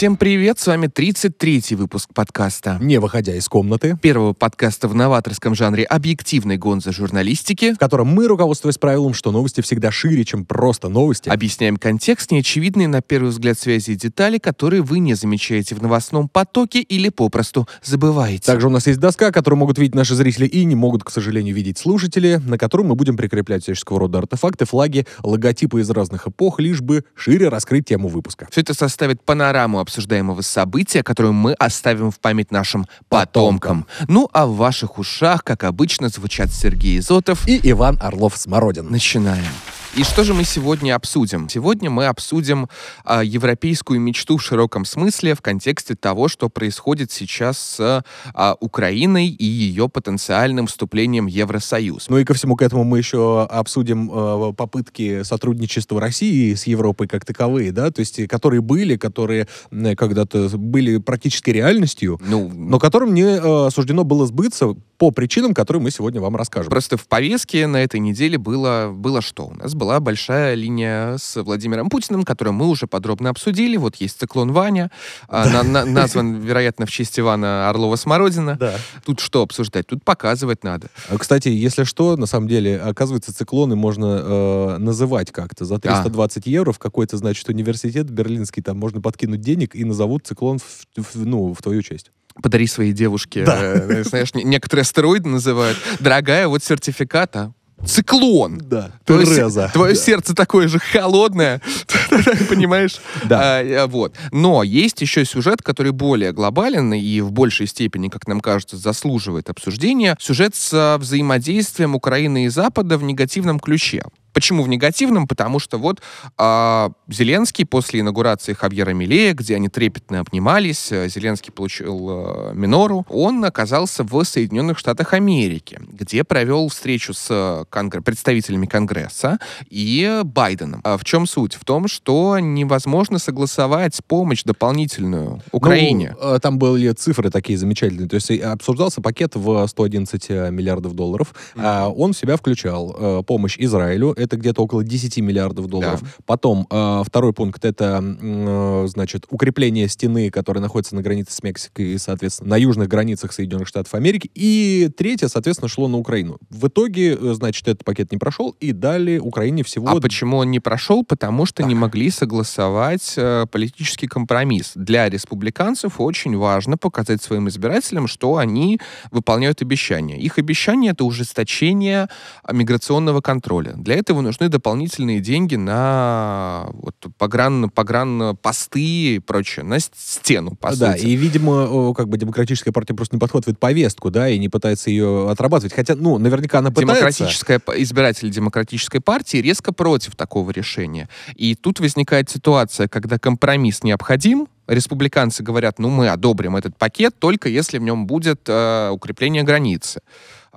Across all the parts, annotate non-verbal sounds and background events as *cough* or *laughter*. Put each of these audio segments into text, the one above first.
Всем привет, с вами 33-й выпуск подкаста. Не выходя из комнаты, Первого подкаста в новаторском жанре объективной гонзы журналистики. в котором мы, руководствуясь правилом, что новости всегда шире, чем просто новости, Объясняем контекст, неочевидные на первый взгляд связи и детали, которые вы не замечаете в новостном потоке или попросту забываете. Также у нас есть доска, которую могут видеть наши зрители и не могут, к сожалению, видеть слушатели, на которую мы будем прикреплять всяческого рода артефакты, флаги, логотипы из разных эпох, лишь бы шире раскрыть тему выпуска. Все это составит панораму обсуждаемого события, которую мы оставим в память нашим потомкам. Ну, а в ваших ушах, как обычно, звучат Сергей Изотов. И Иван Орлов-Смородин. Начинаем. И что же мы сегодня обсудим? Сегодня мы обсудим а, европейскую мечту в широком смысле в контексте того, что происходит сейчас с а, Украиной и ее потенциальным вступлением в Евросоюз. Ну и ко всему к этому мы еще обсудим э, попытки сотрудничества России с Европой как таковые, да, то есть э, которые были, которые э, когда-то были практически реальностью, Ну, но которым не э, суждено было сбыться по причинам, которые мы сегодня вам расскажем. Просто в повестке на этой неделе было, было что? У нас была большая линия с Владимиром Путиным, которую мы уже подробно обсудили. Вот есть циклон Ваня, а, на- на- назван, вероятно, в честь Ивана Орлова-Смородина. Да. Тут что обсуждать? Тут показывать надо. А, Кстати, если что, на самом деле, оказывается, циклоны можно э, называть как-то. За 320 евро в какой-то, значит, университет берлинский, там можно подкинуть денег и назовут циклон в, в- ну, в твою честь. Подари своей девушке, Да. э, знаешь, не- некоторые астероиды называют. Дорогая, вот сертификата. Циклон. Да. Твое, се- Тереза. твое Да. сердце такое же холодное, *laughs* понимаешь? Да. А, э, вот. Но есть еще сюжет, который более глобален и в большей степени, как нам кажется, заслуживает обсуждения. Сюжет с а, взаимодействием Украины и Запада в негативном ключе. Почему в негативном? Потому что вот а, Зеленский после инаугурации Хавьера Милея, где они трепетно обнимались, э, Зеленский получил э, минору, он оказался в Соединенных Штатах Америки, где провел встречу с э, конгр- представителями Конгресса и Байденом. А в чем суть? В том, что невозможно согласовать помощь дополнительную Украине. Ну, э, там были цифры такие замечательные. То есть э, обсуждался пакет в 111 э, миллиардов долларов. А Он в себя включал э, помощь Израилю. Это где-то около 10 миллиардов долларов. Да. Потом э, второй пункт это, э, значит, укрепление стены, которая находится на границе с Мексикой и, соответственно, на южных границах Соединенных Штатов Америки. И третье, соответственно, шло на Украину. В итоге, э, значит, этот пакет не прошел и дали Украине всего... А почему он не прошел? Потому что не могли согласовать э, политический компромисс. Для республиканцев очень важно показать своим избирателям, что они выполняют обещания. Их обещание — это ужесточение а, миграционного контроля. Для этого нужны дополнительные деньги на вот, погран, погранпосты и прочее, на стену, по да, сути. и, видимо, как бы демократическая партия просто не подхватывает повестку, да, и не пытается ее отрабатывать. Хотя, ну, наверняка она пытается. Демократическая, избиратели демократической партии резко против такого решения. И тут возникает ситуация, когда компромисс необходим, республиканцы говорят, ну мы одобрим этот пакет только если в нем будет э, укрепление границы.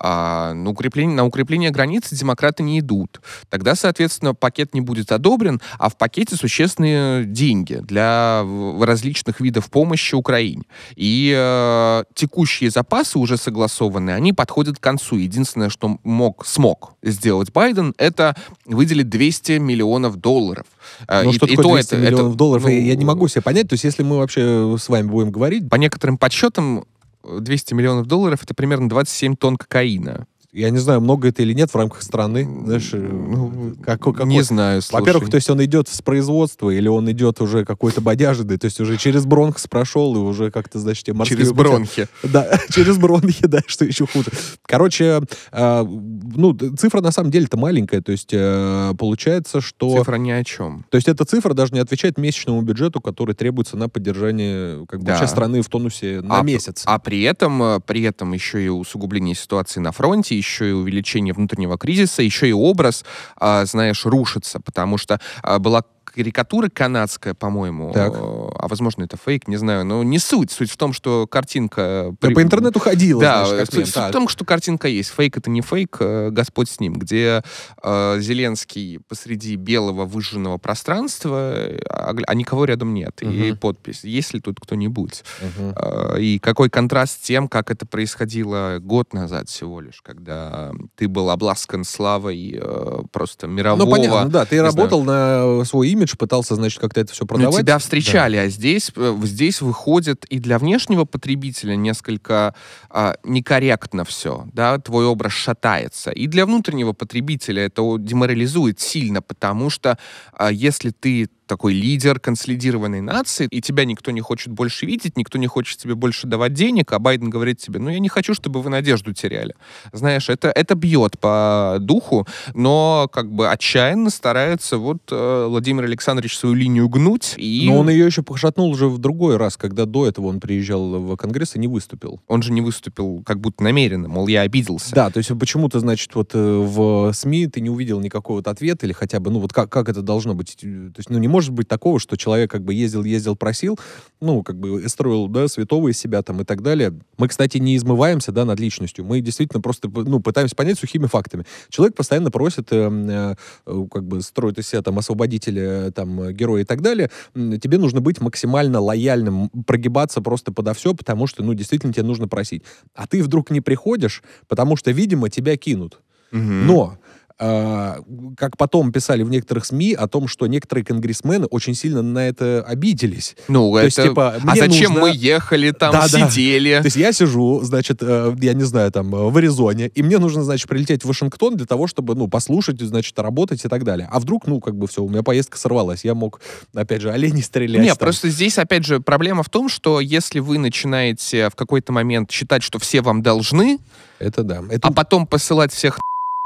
А, на, укрепление, на укрепление границы демократы не идут. Тогда, соответственно, пакет не будет одобрен, а в пакете существенные деньги для различных видов помощи Украине. И э, текущие запасы уже согласованы, они подходят к концу. Единственное, что мог, смог сделать Байден, это выделить 200 миллионов долларов. Э, Ну, и- что и такое то 200 это- это, миллионов долларов, ну, я не могу себе понять. То есть, если мы вообще с вами будем говорить, По некоторым подсчетам, 200 миллионов долларов это примерно 27 тонн кокаина. Я не знаю, много это или нет в рамках страны. Знаешь, э, Ну, какой- какой- Не знаю, слушай. Во-первых, то есть он идет с производства, или он идет уже какой-то бодяжный, то есть уже через бронхс прошел, и уже как-то, значит, те морские через пути- бронхи. Да, *laughs* через бронхи, да, что еще хуже. Короче, э, ну, цифра на самом деле-то маленькая, то есть э, получается, что... Цифра ни о чем. То есть эта цифра даже не отвечает месячному бюджету, который требуется на поддержание как бы, Да. вообще страны в тонусе на а, месяц. А при этом, э, при этом еще и усугубление ситуации на фронте, еще и увеличение внутреннего кризиса, еще и образ, а, знаешь, рушится, потому что а, была карикатура канадская, по-моему, Так. э, а возможно это фейк, не знаю, но не суть. Суть в том, что картинка... Да, при- по интернету ходила, Да, знаешь, суть, в том, что картинка есть. Фейк это не фейк, э, Господь с ним, где э, Зеленский посреди белого выжженного пространства, э, а, а никого рядом нет. И Мгм. подпись. Есть ли тут кто-нибудь? Э, И какой контраст с тем, как это происходило год назад всего лишь, когда ты был обласкан славой э, просто мирового... Ну, понятно, да, ты работал на свой имидж, имидж, пытался, значит, как-то это все продавать. Ну, тебя встречали, да. а здесь, э, здесь выходит и для внешнего потребителя несколько а, некорректно все, да, твой образ шатается. И для внутреннего потребителя это деморализует сильно, потому что а, если ты такой лидер консолидированной нации, и тебя никто не хочет больше видеть, никто не хочет тебе больше давать денег, а Байден говорит тебе, ну, я не хочу, чтобы вы надежду теряли. Знаешь, это, это бьет по духу, но как бы отчаянно старается вот э, Владимир Александрович свою линию гнуть. И... Но он ее еще пошатнул уже в другой раз, когда до этого он приезжал в Конгресс и не выступил. Он же не выступил как будто намеренно, мол, я обиделся. Да, то есть почему-то, значит, вот э, в СМИ ты не увидел никакого вот ответа или хотя бы, ну, вот как, как это должно быть? То есть, ну, не может быть такого, что человек как бы ездил, ездил, просил, ну, как бы строил, да, святого из себя там и так далее. Мы, кстати, не измываемся, да, над личностью. Мы действительно просто, ну, пытаемся понять сухими фактами. Человек постоянно просит, э, э, как бы строит из себя там освободителя, там, героя и так далее. Тебе нужно быть максимально лояльным, прогибаться просто подо все, потому что, ну, действительно тебе нужно просить. А ты вдруг не приходишь, потому что, видимо, тебя кинут. Угу. Но как потом писали в некоторых СМИ о том, что некоторые конгрессмены очень сильно на это обиделись. Ну, То это... есть, типа, а зачем нужно... мы ехали там, да, сидели? Да. То есть я сижу, значит, э, я не знаю, там, в Аризоне, и мне нужно, значит, прилететь в Вашингтон для того, чтобы, ну, послушать, значит, работать и так далее. А вдруг, ну, как бы все, у меня поездка сорвалась, я мог, опять же, оленей стрелять. Нет, там. просто здесь, опять же, проблема в том, что если вы начинаете в какой-то момент считать, что все вам должны, это да. Это... А потом посылать всех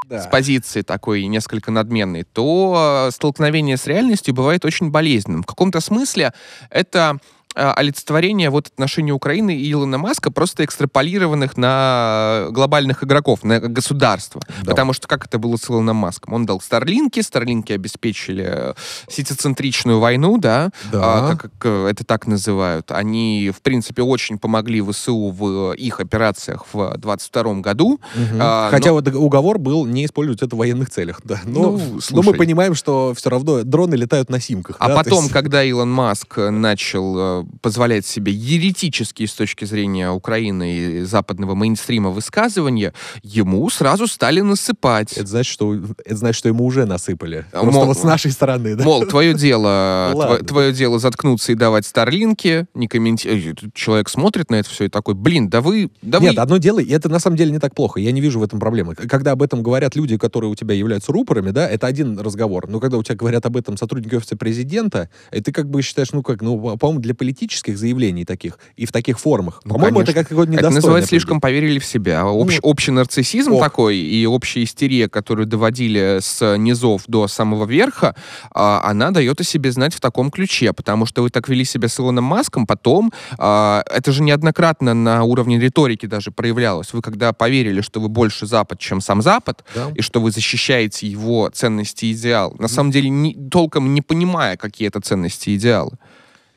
да. с позиции такой несколько надменной, то столкновение с реальностью бывает очень болезненным. В каком-то смысле это Э, олицетворение вот отношений Украины и Илона Маска, просто экстраполированных на глобальных игроков, на государство. Да. Потому что как это было с Илоном Маском? Он дал Старлинки, Старлинки обеспечили сетицентричную войну, да, да. А, как, как это так называют. Они, в принципе, очень помогли ВСУ в их операциях в 22 году. Угу. А, Хотя но... вот уговор был не использовать это в военных целях, да. Но, ну, но мы понимаем, что все равно дроны летают на симках. А да? потом, есть... когда Илон Маск начал э, позволяет себе еретические с точки зрения Украины и западного мейнстрима высказывания, ему сразу стали насыпать. Это значит, что, это значит, что ему уже насыпали. А, Просто мол, вот с нашей стороны, да? Мол, твое дело, ну *laughs* тво, твое дело заткнуться и давать старлинки, не комментировать. Человек смотрит на это все и такой, блин, да вы... Да Нет, вы... одно дело, и это на самом деле не так плохо. Я не вижу в этом проблемы. Когда об этом говорят люди, которые у тебя являются рупорами, да, это один разговор. Но когда у тебя говорят об этом сотрудники офиса президента, и ты как бы считаешь, ну как, ну, по-моему, для политических заявлений таких и в таких формах. Ну, По-моему, это как какой-то недостойный. Это называется слишком поверили в себя. Общ, ну, общий нарциссизм ох. такой и общая истерия, которую доводили с низов до самого верха, а, она дает о себе знать в таком ключе, потому что вы так вели себя с Илоном Маском, потом а, это же неоднократно на уровне риторики даже проявлялось. Вы когда поверили, что вы больше Запад, чем сам Запад, да. и что вы защищаете его ценности и идеал, на самом деле не, толком не понимая, какие это ценности и идеалы.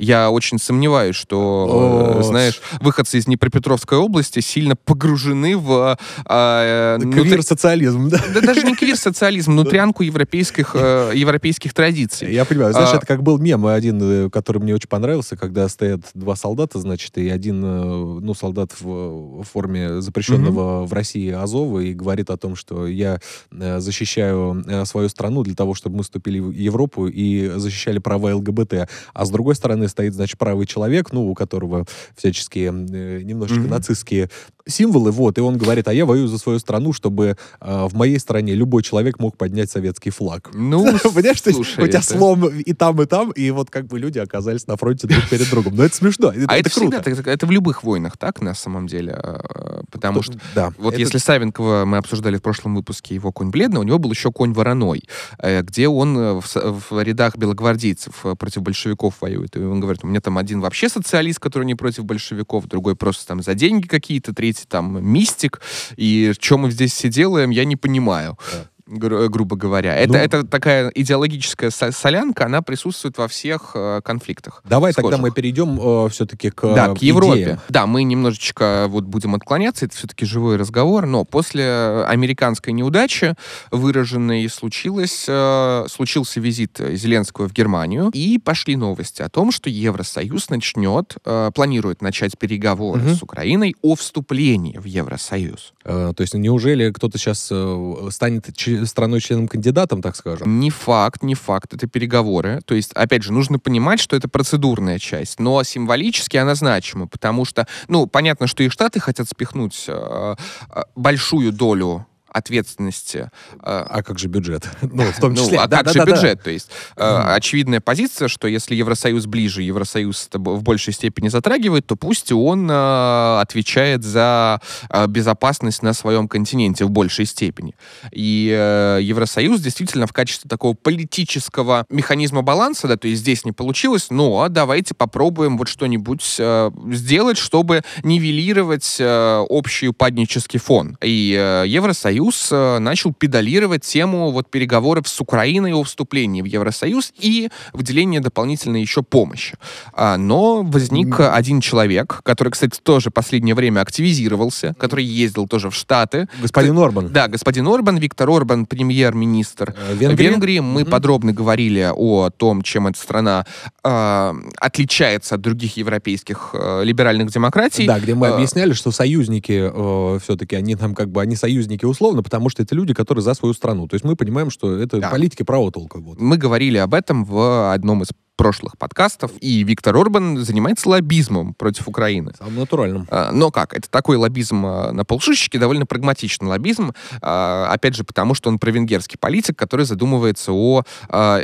Я очень сомневаюсь, что, О, знаешь, выходцы из Днепропетровской области сильно погружены в... Э, Квир-социализм, да? Да даже не квир-социализм, внутрянку европейских, э, европейских традиций. Я понимаю. Знаешь, а, это как был мем один, э, который мне очень понравился, когда стоят два солдата, значит, и один, э, ну, солдат в форме запрещенного в России Азова и говорит о том, что я э, защищаю свою страну для того, чтобы мы вступили в Европу и защищали права ЛГБТ. А с другой стороны стоит, значит, правый человек, ну, у которого всяческие э, немножечко mm-hmm. нацистские символы, вот, и он говорит, а я воюю за свою страну, чтобы э, в моей стране любой человек мог поднять советский флаг. Ну, *laughs* понимаешь, слушай, у тебя слом и там, и там, и вот как бы люди оказались на фронте друг перед другом. Но это смешно, это, а это, это круто. Всегда, это, это в любых войнах так, на самом деле, э, потому что, да, вот это... если Савенкова мы обсуждали в прошлом выпуске его «Конь бледный», у него был еще «Конь вороной», э, где он э, в, в рядах белогвардейцев против большевиков воюет, и он говорит, у меня там один вообще социалист, который не против большевиков, другой просто там за деньги какие-то, третий там мистик, и что мы здесь все делаем, я не понимаю. Да гру- грубо говоря. Это, ну, это такая идеологическая солянка, она присутствует во всех э, конфликтах. Давай схожих. тогда мы перейдем э, все-таки к Да, к Европе. Идеям. Да, мы немножечко вот будем отклоняться, это все-таки живой разговор, но после американской неудачи, выраженной, случилось, э, случился визит Зеленского в Германию, и пошли новости о том, что Евросоюз начнет, э, планирует начать переговоры угу. с Украиной о вступлении в Евросоюз. Э, то есть неужели кто-то сейчас э, станет страной-членом-кандидатом, так скажем? Не факт, не факт. Это переговоры. То есть, опять же, нужно понимать, что это процедурная часть, но символически она значима, потому что, ну, понятно, что и Штаты хотят спихнуть э, э, большую долю ответственности. Э, а как же бюджет? *laughs* Ну, в том числе. Ну, а да, как да, же да, бюджет? Да. То есть mm. очевидная позиция, что если Евросоюз ближе, Евросоюз в большей степени затрагивает, то пусть он э, отвечает за э, безопасность на своем континенте в большей степени. И э, Евросоюз действительно в качестве такого политического механизма баланса, да, то есть здесь не получилось, но давайте попробуем вот что-нибудь э, сделать, чтобы нивелировать э, общий упаднический фон. И э, Евросоюз Евросоюз э, начал педалировать тему вот переговоров с Украиной о вступлении в Евросоюз и выделении дополнительной еще помощи. А, но возник mm. один человек, который, кстати, тоже последнее время активизировался, который ездил тоже в Штаты. Господин Орбан. Да, господин Орбан, Виктор Орбан, премьер-министр э, Венгрии. Венгрии. Мы mm-hmm. подробно говорили о том, чем эта страна э, отличается от других европейских э, либеральных демократий. Да, где мы э, объясняли, что союзники э, все-таки, они там как бы, они союзники условно, безусловно, потому что это люди, которые за свою страну. То есть мы понимаем, что это да. политики правого толка. Вот. Мы говорили об этом в одном из прошлых подкастов, и Виктор Орбан занимается лоббизмом против Украины. Самым натуральным. А, но как? Это такой лоббизм а, на полшишечки, довольно прагматичный лоббизм, а, опять же, потому что он провенгерский политик, который задумывается о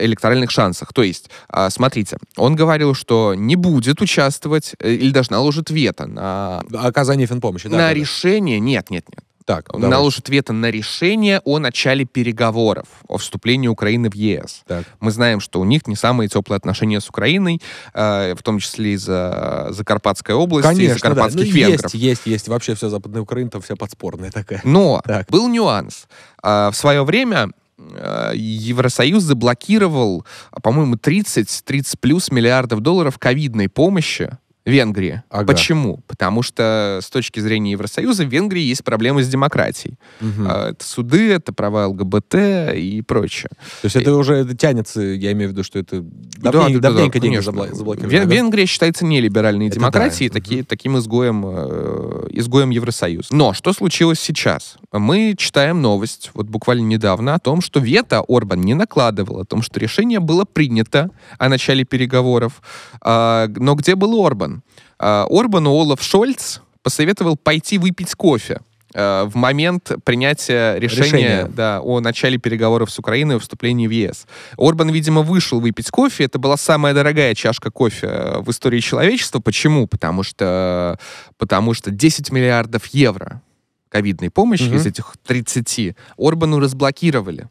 электоральных шансах. То есть, смотрите, он говорил, что не будет участвовать э, или даже наложит вето на... Оказание финпомощи, да? На да, решение... Нет, нет, нет. Так, давай. наложит вето на решение о начале переговоров о вступлении Украины в ЕС. Так. Мы знаем, что у них не самые теплые отношения с Украиной, э, в том числе из-за Закарпатской области, Конечно, из-за карпатских да. ну, венгров. Есть, есть, есть. Вообще вся Западная Украина там вся подспорная такая. Но так. был нюанс. Э, в свое время Евросоюз заблокировал, по-моему, 30-30 плюс миллиардов долларов ковидной помощи Венгрии. Ага. Почему? Потому что с точки зрения Евросоюза в Венгрии есть проблемы с демократией. Угу. Это суды, это права ЛГБТ и прочее. То есть это и... уже это тянется, я имею в виду, что это давненько, да, да, давненько да, деньги заблокировали. Вен, Венгрия считается нелиберальной это демократией, да. таки, угу. таким изгоем, э, изгоем Евросоюза. Но что случилось сейчас? Мы читаем новость, вот буквально недавно, о том, что вето Орбан не накладывал, о том, что решение было принято о начале переговоров. Э, но где был Орбан? А, Орбану Олаф Шольц посоветовал пойти выпить кофе а, в момент принятия решения, решения. Да, о начале переговоров с Украиной о вступлении в ЕС. Орбан, видимо, вышел выпить кофе. Это была самая дорогая чашка кофе в истории человечества. Почему? Потому что, потому что 10 миллиардов евро ковидной помощи угу. из этих 30 Орбану разблокировали.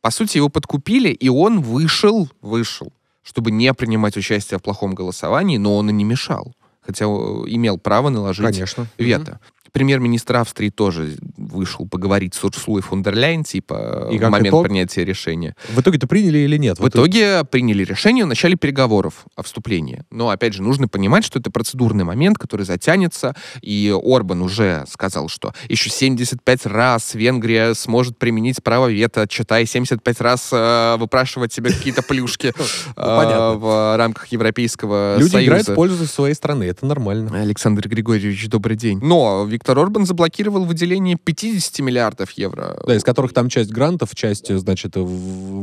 По сути, его подкупили, и он вышел, вышел чтобы не принимать участие в плохом голосовании, но он и не мешал. Хотя имел право наложить Конечно. вето. Mm-hmm премьер-министр Австрии тоже вышел поговорить с Урсулой фон дер Ляйн, типа, и в момент итог? принятия решения. В итоге-то приняли или нет? В вот итоге это... приняли решение в начале переговоров о вступлении. Но, опять же, нужно понимать, что это процедурный момент, который затянется, и Орбан уже сказал, что еще 75 раз Венгрия сможет применить право вето, читай 75 раз э, выпрашивать себе какие-то плюшки *laughs* ну, э, в рамках Европейского Люди Союза. Люди играют в пользу своей страны, это нормально. Александр Григорьевич, добрый день. Но Виктор Виктор Орбан заблокировал выделение 50 миллиардов евро. Да, из которых там часть грантов, часть, значит,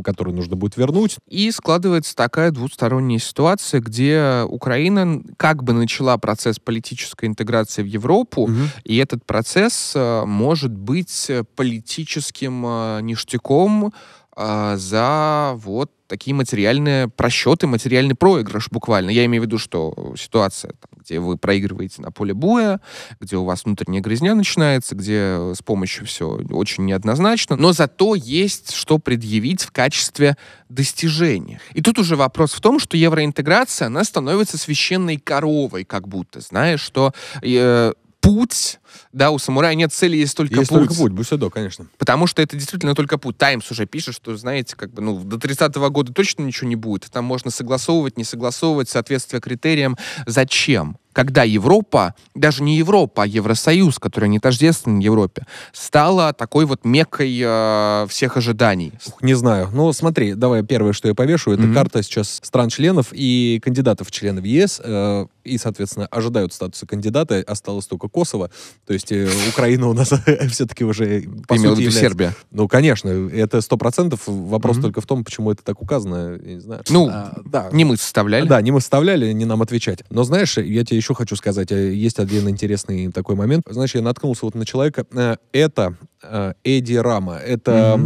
которую нужно будет вернуть. И складывается такая двусторонняя ситуация, где Украина как бы начала процесс политической интеграции в Европу, угу. и этот процесс э, может быть политическим э, ништяком э, за вот такие материальные просчеты, материальный проигрыш буквально. Я имею в виду, что ситуация, там, где вы проигрываете на поле боя, где у вас внутренняя грязня начинается, где с помощью все очень неоднозначно, но зато есть что предъявить в качестве достижения. И тут уже вопрос в том, что евроинтеграция, она становится священной коровой, как будто, знаешь, что э, путь, да, у самурая нет цели, есть только есть путь. только путь, бусидо, конечно. Потому что это действительно только путь. Таймс уже пишет, что, знаете, как бы, ну, до 30-го года точно ничего не будет. Там можно согласовывать, не согласовывать, соответствие критериям. Зачем? когда Европа, даже не Европа, а Евросоюз, который не тождествен Европе, стала такой вот меккой э, всех ожиданий. Не знаю. Ну, смотри, давай первое, что я повешу, это Мгм. карта сейчас стран-членов и кандидатов в члены в ЕС. э, и, соответственно, ожидают статуса кандидата. Осталось только Kosovo. То есть э, Украина у нас *laughs* все-таки уже, по имел сути, является- Сербия. Ну, конечно, это сто процентов. Вопрос только в том, почему это так указано. Я не знаю. Ну, А, да. Не мы составляли. Да, не мы вставляли, не нам отвечать. Но знаешь, я тебе еще хочу сказать, э, есть один интересный такой момент. Знаешь, я наткнулся вот на человека. э, Это э, Эди Рама. Это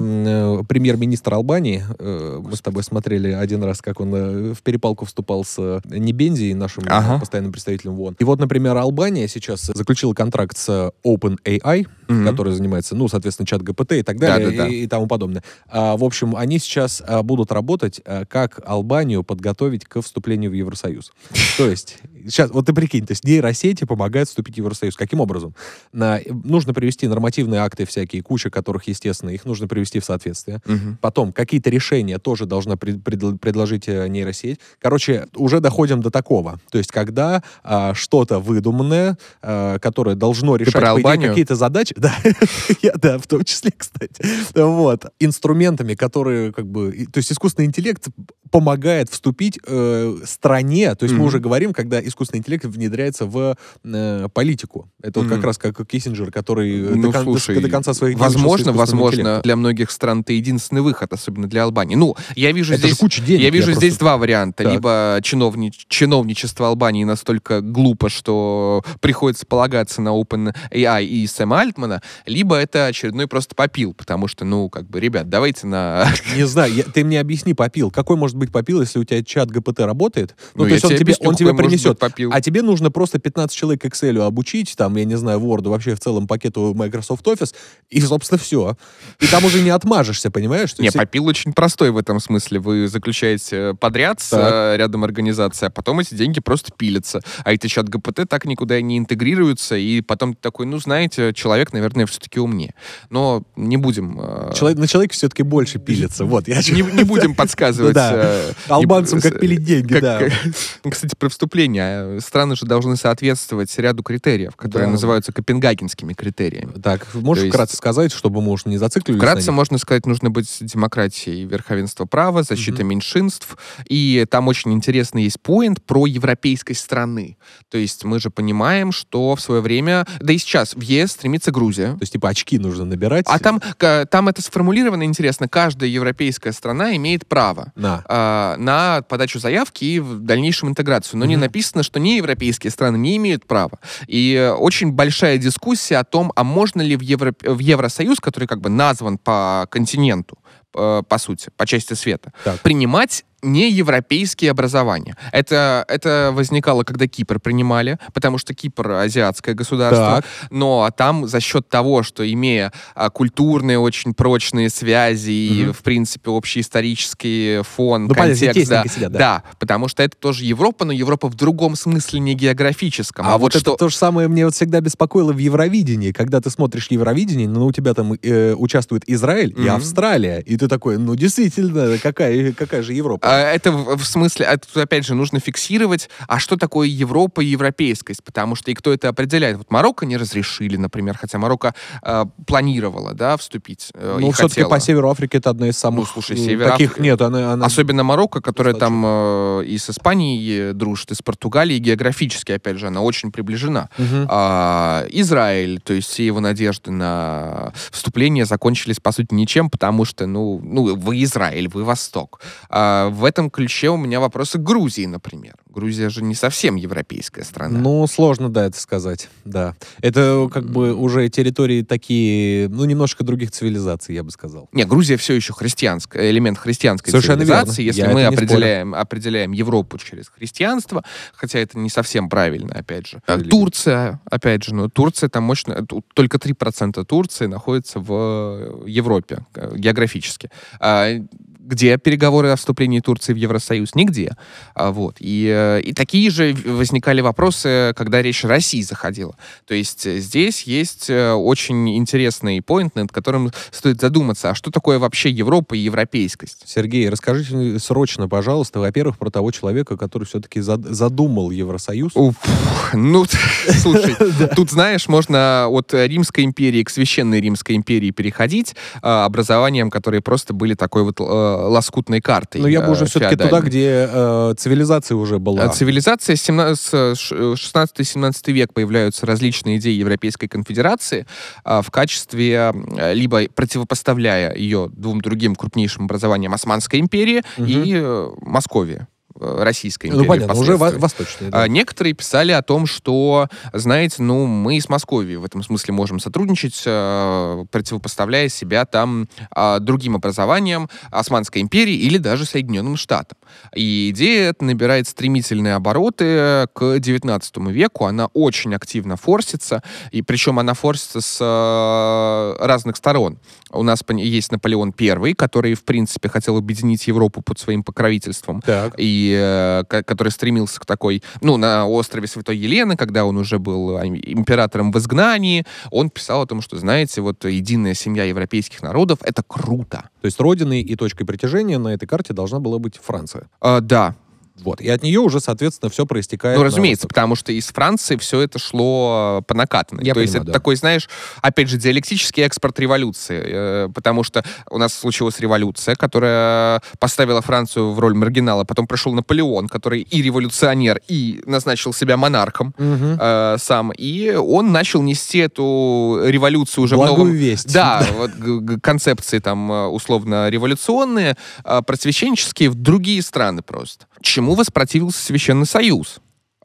премьер-министр Албании. Мы с тобой смотрели один раз, как он в перепалку вступал с Небензией, нашим Ага. постоянным представителем в ООН. И вот, например, Албания сейчас заключила контракт с OpenAI, Мгм. который занимается, ну, соответственно, чат ГПТ и так далее, и, и тому подобное. А, в общем, они сейчас а, будут работать, а, как Албанию подготовить к вступлению в Евросоюз. То есть, сейчас, вот ты прикинь, то есть нейросети помогают вступить в Евросоюз. Каким образом? На, нужно привести нормативные акты всякие, куча которых, естественно, их нужно привести в соответствие. Мгм. Потом какие-то решения тоже должна пред- предл- предложить э, нейросеть. Короче, уже доходим до такого. То есть, когда а, что-то выдуманное, а, которое должно решать какие-то задачи, *laughs* да, я, да, в том числе, кстати, вот, инструментами, которые, как бы, то есть искусственный интеллект помогает вступить э, стране, то есть мы Мгм. уже говорим, когда искусственный интеллект внедряется в э, политику. Это вот как раз как Киссинджер, который Ну, до, кон- до- слушай, до конца своих Возможно, возможно, для многих стран это единственный выход, особенно для Албании. Ну, я вижу Это здесь... куча денег. Я вижу просто- здесь два варианта. Так. Либо чиновни- чиновничество Албании настолько глупо, что приходится полагаться на OpenAI и Сэма Альтмана, либо это очередной просто попил, потому что, ну, как бы, ребят, давайте на... *laughs* Не знаю, я- ты мне объясни попил. Какой может быть попил, если у тебя чат ГПТ работает? Ну, Ну, то я есть он тебе он тебе принесет. Попил. А тебе нужно просто 15 человек Excel обучить, там, я не знаю, Word, вообще в целом пакету Microsoft Office, и, собственно, все. И там уже не отмажешься, понимаешь? Не, есть- попил очень простой в этом смысле. Вы заключаете подряд с Так. э, рядом организаций, а потом эти деньги просто пилятся. А эти чат ГПТ так никуда не интегрируются, и потом ты такой, ну, знаете, человек, наверное, все-таки умнее. Но не будем... э, Человек, на человеке все-таки больше пилится. Вот, я не, не будем подсказывать. *laughs* Ну э, Албанцам как пилить деньги, да. *laughs* Кстати, про вступление. Страны же должны соответствовать ряду критериев, которые Да. называются копенгагенскими критериями. Так, можешь То есть- вкратце сказать, чтобы мы уж не зацикливались Вкратце можно сказать, нужно быть демократией, верховенство права, защита меньшинств. И там очень интересный есть поинт про европейской страны. То есть мы же понимаем, что в свое время, да и сейчас в ЕС стремится Грузия. То есть, типа, очки нужно набирать. А там, там это сформулировано интересно. Каждая европейская страна имеет право На. а, на подачу заявки и в дальнейшем интеграцию. Но не Мгм. Написано, что неевропейские страны не имеют права. И э, очень большая дискуссия о том, а можно ли в, Евро- в Евросоюз, который как бы назван по континенту, э, по сути, по части света, Так. принимать неевропейские образования. Это, это возникало, когда Кипр принимали, потому что Кипр азиатское государство. Так. Но там за счет того, что имея а, культурные очень прочные связи и, Мгм. в принципе, общий исторический фон, Ну, контекст, да, сидят, да. да, потому что это тоже Европа, но Европа в другом смысле, не географическом. А, вот, что... это то же самое мне вот всегда беспокоило в Евровидении. Когда ты смотришь Евровидение, ну, у тебя там э, участвует Израиль и Мгм. Австралия. И ты такой, ну, действительно, какая, какая же Европа? А, Это в, смысле, а тут, опять же, нужно фиксировать, а что такое Европа и европейскость, потому что и кто это определяет. Вот Марокко не разрешили, например, хотя Марокко э, планировала, да, вступить э, ну, все-таки по Северу Африки это одна из самых... Ну, слушай, э, Север Таких нет, она... она- Особенно Марокко, которая достаточно. там э, и с Испанией дружит, и с Португалией, географически, опять же, она очень приближена. Мгм. А, Израиль, то есть все его надежды на вступление закончились, по сути, ничем, потому что, ну, ну вы Израиль, вы Восток. А, в этом ключе у меня вопросы к Грузии, например. Грузия же не совсем европейская страна. Ну, сложно, да, это сказать, да. Это как бы уже территории такие, ну, немножко других цивилизаций, я бы сказал. Не, Грузия все еще христианская, элемент христианской Совершенно цивилизации. верно. Если Я мы спорю. определяем, определяем Европу через христианство, хотя это не совсем правильно, опять же. А Религия. Турция, опять же, ну, Турция там мощно, тут только 3% Турции находится в Европе э, географически. А, где переговоры о вступлении Турции в Евросоюз? Нигде. А, вот. И, э, и такие же возникали вопросы, когда речь о России заходила. То есть э, здесь есть э, очень интересный поинт, над которым стоит задуматься, а что такое вообще Европа и европейскость? Сергей, расскажите срочно, пожалуйста, во-первых, про того человека, который все-таки задумал Евросоюз. Уф, ну, *laughs* слушай, *laughs* тут, знаешь, можно от Римской империи к Священной Римской империи переходить образованием, которые просто были такой вот лоскутной картой. Но я бы уже э, все-таки туда, где э, цивилизация уже была. Э, цивилизация, 16-17 век появляются различные идеи Европейской конфедерации э, в качестве, э, либо противопоставляя ее двум другим крупнейшим образованиям Османской империи угу. и э, Московии. Э, Российской ну, империи. Ну, понятно, уже восточные. Да. А, некоторые писали о том, что, знаете, ну, мы с Московией в этом смысле можем сотрудничать, э, противопоставляя себя там а, другим образованиям Османской империи или даже Соединенным Штатам. И идея эта набирает стремительные обороты к 19 веку, она очень активно форсится, и причем она форсится с э, разных сторон. У нас есть Наполеон I, который, в принципе, хотел объединить Европу под своим покровительством. Так. И э, который стремился к такой... Ну, на острове Святой Елены, когда он уже был императором в изгнании, он писал о том, что, знаете, вот единая семья европейских народов — это круто. То есть родиной и точкой притяжения на этой карте должна была быть Франция. А, да, вот. И от нее уже, соответственно, все проистекает. Ну, разумеется, потому что из Франции все это шло по накатанной. Я То понимаю, есть это да. такой, знаешь, опять же, диалектический экспорт революции. Э, потому что у нас случилась революция, которая поставила Францию в роль маргинала. Потом пришел Наполеон, который и революционер, и назначил себя монархом угу. э, сам. И он начал нести эту революцию уже Благую в новом... весть. Да, *laughs* вот концепции там э, условно революционные, э, просвещенческие в другие страны просто. Чему воспротивился Священный Союз?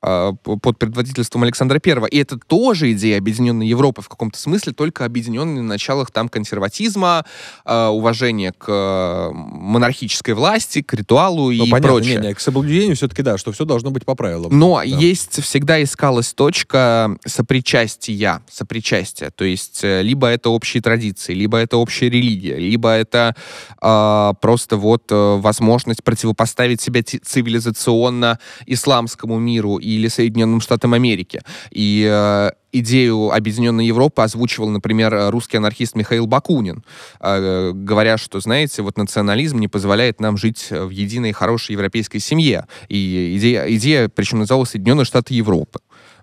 А, под предводительством Александра I. И это тоже идея объединенной Европы в каком-то смысле, только объединенной на началах там консерватизма, а, уважения к монархической власти, к ритуалу ну, и понятно, прочее. Не, не, к соблюдению все-таки да, что все должно быть по правилам. Но да. есть всегда искалась точка сопричастия, сопричастия. То есть э, либо это общие традиции, либо это общая религия, либо это э, просто вот э, возможность противопоставить себя цивилизационно исламскому миру и или Соединенным Штатам Америки. И э, идею Объединенной Европы озвучивал, например, русский анархист Михаил Бакунин, э, говоря, что, знаете, вот национализм не позволяет нам жить в единой хорошей европейской семье. И идея, идея причем называлась Соединенные Штаты Европы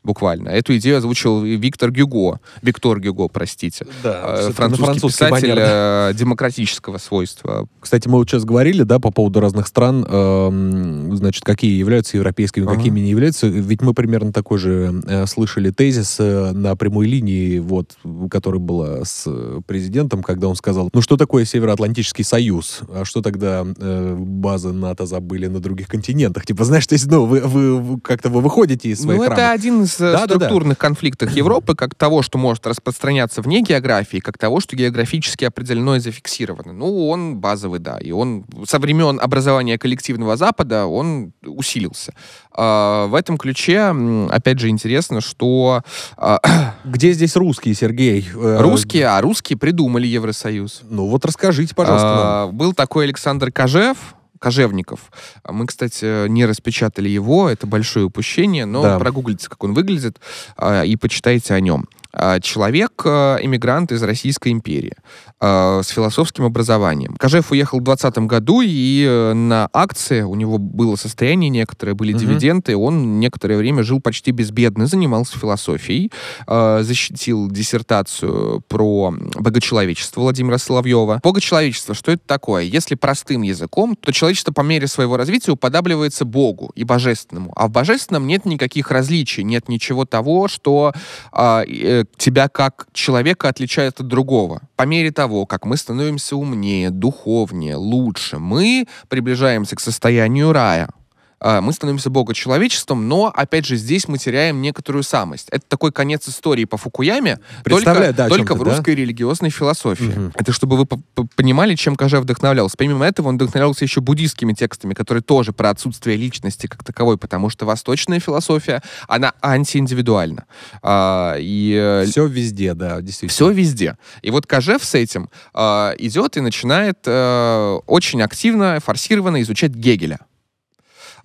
буквально. Эту идею озвучил Виктор Гюго, Виктор Гюго, простите, да, э, французский писатель манер, да. Э, демократического свойства. Кстати, мы вот сейчас говорили, да, по поводу разных стран, э, значит, какие являются европейскими, ага. какими не являются. Ведь мы примерно такой же э, слышали тезис э, на прямой линии, вот, который была с президентом, когда он сказал, ну что такое Североатлантический союз? А что тогда э, базы НАТО забыли на других континентах? Типа, знаешь, то есть, ну, вы, вы, вы как-то вы выходите из своих Ну, рамок. это один из да, структурных да, да. конфликтов Европы, как того, что может распространяться вне географии, как того, что географически определено и зафиксировано. Ну, он базовый, да, и он со времен образования коллективного Запада он усилился. А, в этом ключе, опять же, интересно, что... А, *clears throat* Где здесь русские, Сергей? Э, русские, а русские придумали Евросоюз. Ну вот расскажите, пожалуйста. А, был такой Александр Кожев, Кожевников. Мы, кстати, не распечатали его, это большое упущение, но да. прогуглите, как он выглядит, а, и почитайте о нем. А, человек, а, иммигрант из Российской империи. Э, с философским образованием. Кожев уехал в 2020 году, и э, на акции у него было состояние некоторое, были угу. дивиденды, он некоторое время жил почти безбедно, занимался философией, защитил диссертацию про богочеловечество Владимира Соловьева. Богочеловечество, что это такое? Если простым языком, то человечество по мере своего развития уподабливается Богу и Божественному, а в Божественном нет никаких различий, нет ничего того, что э, тебя как человека отличает от другого. По мере того, как мы становимся умнее, духовнее, лучше, мы приближаемся к состоянию рая. А, мы становимся богочеловечеством, но, опять же, здесь мы теряем некоторую самость. Это такой конец истории по Фукуяме, только, да, только в да? русской религиозной философии. Мгм. Это чтобы вы по- по- понимали, чем Каже вдохновлялся. Помимо этого, он вдохновлялся еще буддийскими текстами, которые тоже про отсутствие личности как таковой, потому что восточная философия, она антииндивидуальна. А, и Все везде, да, действительно. все везде. И вот Кожев с этим э, идет и начинает э, очень активно, форсированно изучать Гегеля.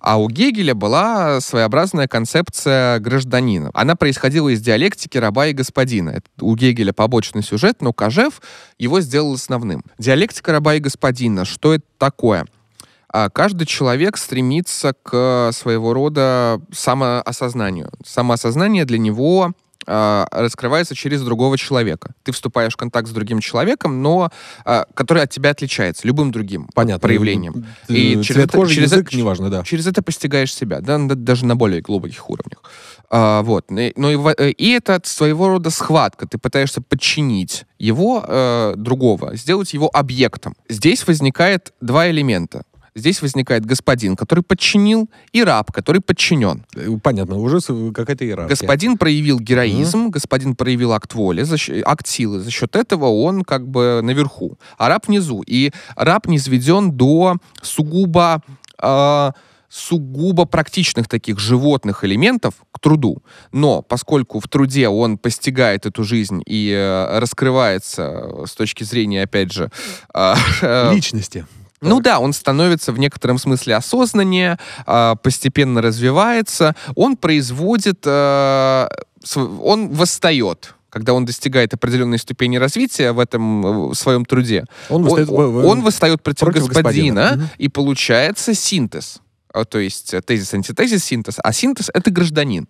А у Гегеля была своеобразная концепция гражданина. Она происходила из диалектики раба и господина. Это у Гегеля побочный сюжет, но Кожев его сделал основным. Диалектика раба и господина. Что это такое? А каждый человек стремится к своего рода самоосознанию. Самоосознание для него а, раскрывается через другого человека. Ты вступаешь в контакт с другим человеком, но а, который от тебя отличается любым другим Понятно. проявлением. И И через это- кожи, через язык, это- неважно, да. Через это постигаешь себя, да, даже на более глубоких уровнях. А, вот. И- Но и, во- э, и это своего рода схватка. Ты пытаешься подчинить его, э, другого, сделать его объектом. Здесь возникает два элемента. Здесь возникает господин, который подчинил, и раб, который подчинен. Э, Понятно, уже какая-то иерархия. Господин проявил героизм, господин проявил акт воли, за щ- акт силы. За счет этого он как бы наверху, а раб внизу. И раб не сведен до сугубо а, сугубо практичных таких животных элементов к труду. Но поскольку в труде он постигает эту жизнь и э, раскрывается с точки зрения, опять же, а, *laughs* э, Личности. Ну да, он становится в некотором смысле осознаннее, а, постепенно развивается, он производит, а, он восстает когда он достигает определенной ступени развития в этом э, своем труде, Он он, восстает в- в- он восстает против, против господина, господина. И получается синтез. А, То есть э, тезис, антитезис, синтез. А синтез — это гражданин.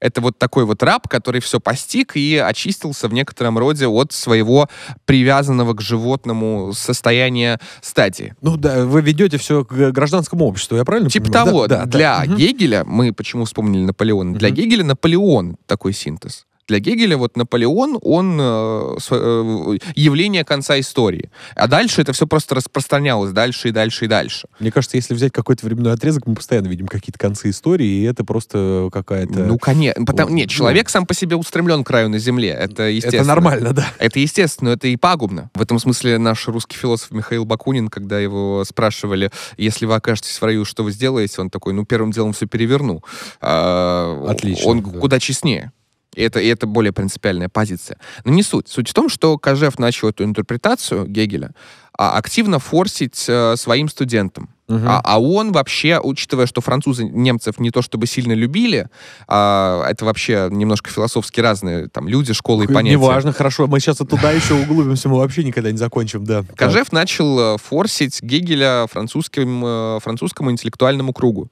Это вот такой вот раб, который все постиг и очистился в некотором роде от своего привязанного к животному состояния стадии. Ну да, вы ведете все к гражданскому обществу, я правильно Типа понимаю? того, Да, да, для да. Гегеля, мы почему вспомнили Наполеона, для Мгм. Гегеля Наполеон такой синтез. Для Гегеля вот Наполеон, он э, э, явление конца истории. А дальше это все просто распространялось дальше и дальше и дальше. Мне кажется, если взять какой-то временной отрезок, мы постоянно видим какие-то концы истории, и это просто какая-то... Ну, конечно. Потому, Ну, нет, человек сам по себе устремлен к краю на земле. Это естественно. это нормально, да. Это естественно, но это и пагубно. В этом смысле наш русский философ Михаил Бакунин, когда его спрашивали, если вы окажетесь в раю, что вы сделаете, он такой, ну, первым делом все переверну. А, Отлично, Он да. куда честнее. И это, и это более принципиальная позиция. Но не суть. Суть в том, что Кожев начал эту интерпретацию Гегеля а, активно форсить э, своим студентам. Мгм. А, а он вообще, учитывая, что французы немцев не то чтобы сильно любили, а, это вообще немножко философски разные там люди, школы и понятия. Неважно, хорошо, мы сейчас туда *laughs* еще углубимся, мы вообще никогда не закончим, да. Кожев начал э, форсить Гегеля французским, э, французскому интеллектуальному кругу.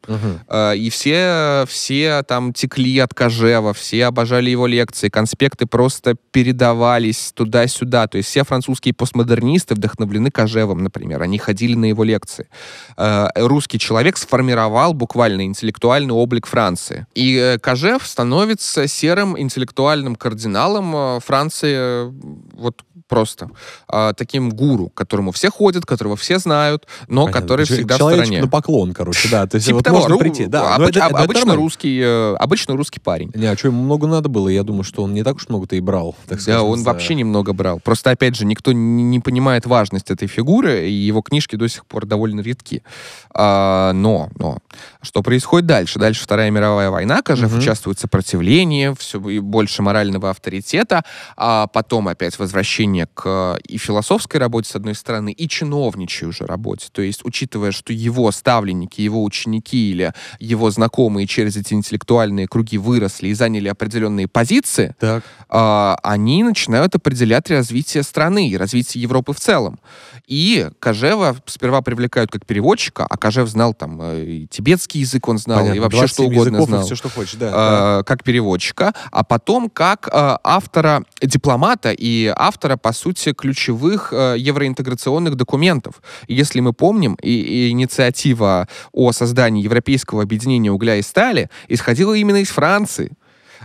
Э, И все, все там текли от Кожева, все обожали его лекции, конспекты просто передавались туда-сюда. То есть все французские постмодернисты вдохновлены Кожевом, например. Они ходили на его лекции. Э, Русский человек сформировал буквально интеллектуальный облик Франции. И э, Кожев становится серым интеллектуальным кардиналом э, Франции вот просто. А, Таким гуру, к которому все ходят, которого все знают, но Понятно. который всегда в стороне. на поклон, короче, да. То есть Типа вот того, можно ну, прийти. Да, обыч- но это- об- это обычно, нормально. русский, э, обычно русский парень. Не, а что ему много надо было? Я думаю, что он не так уж много-то и брал. Так Да, скажем, он за- вообще немного брал. Просто, опять же, никто не, не понимает важность этой фигуры, и его книжки до сих пор довольно редки. А, но, но, что происходит дальше? Дальше Вторая мировая война, Кожев Мгм. участвует в сопротивлении, все больше морального авторитета, а потом опять возвращение к э, и философской работе, с одной стороны, и чиновничьей уже работе. То есть, учитывая, что его ставленники, его ученики или его знакомые через эти интеллектуальные круги выросли и заняли определенные позиции, Так. а, они начинают определять развитие страны и развитие Европы в целом. И Кожева сперва привлекают как переводчика, а Кожев знал там э, и тибетский язык он знал, и вообще что 27 угодно знал. все, что хочешь, да. да. А, как переводчика, а потом как а, автора, дипломата и автора, по сути, ключевых а, евроинтеграционных документов. Если мы помним, и, и инициатива о создании Европейского объединения угля и стали исходила именно из Франции.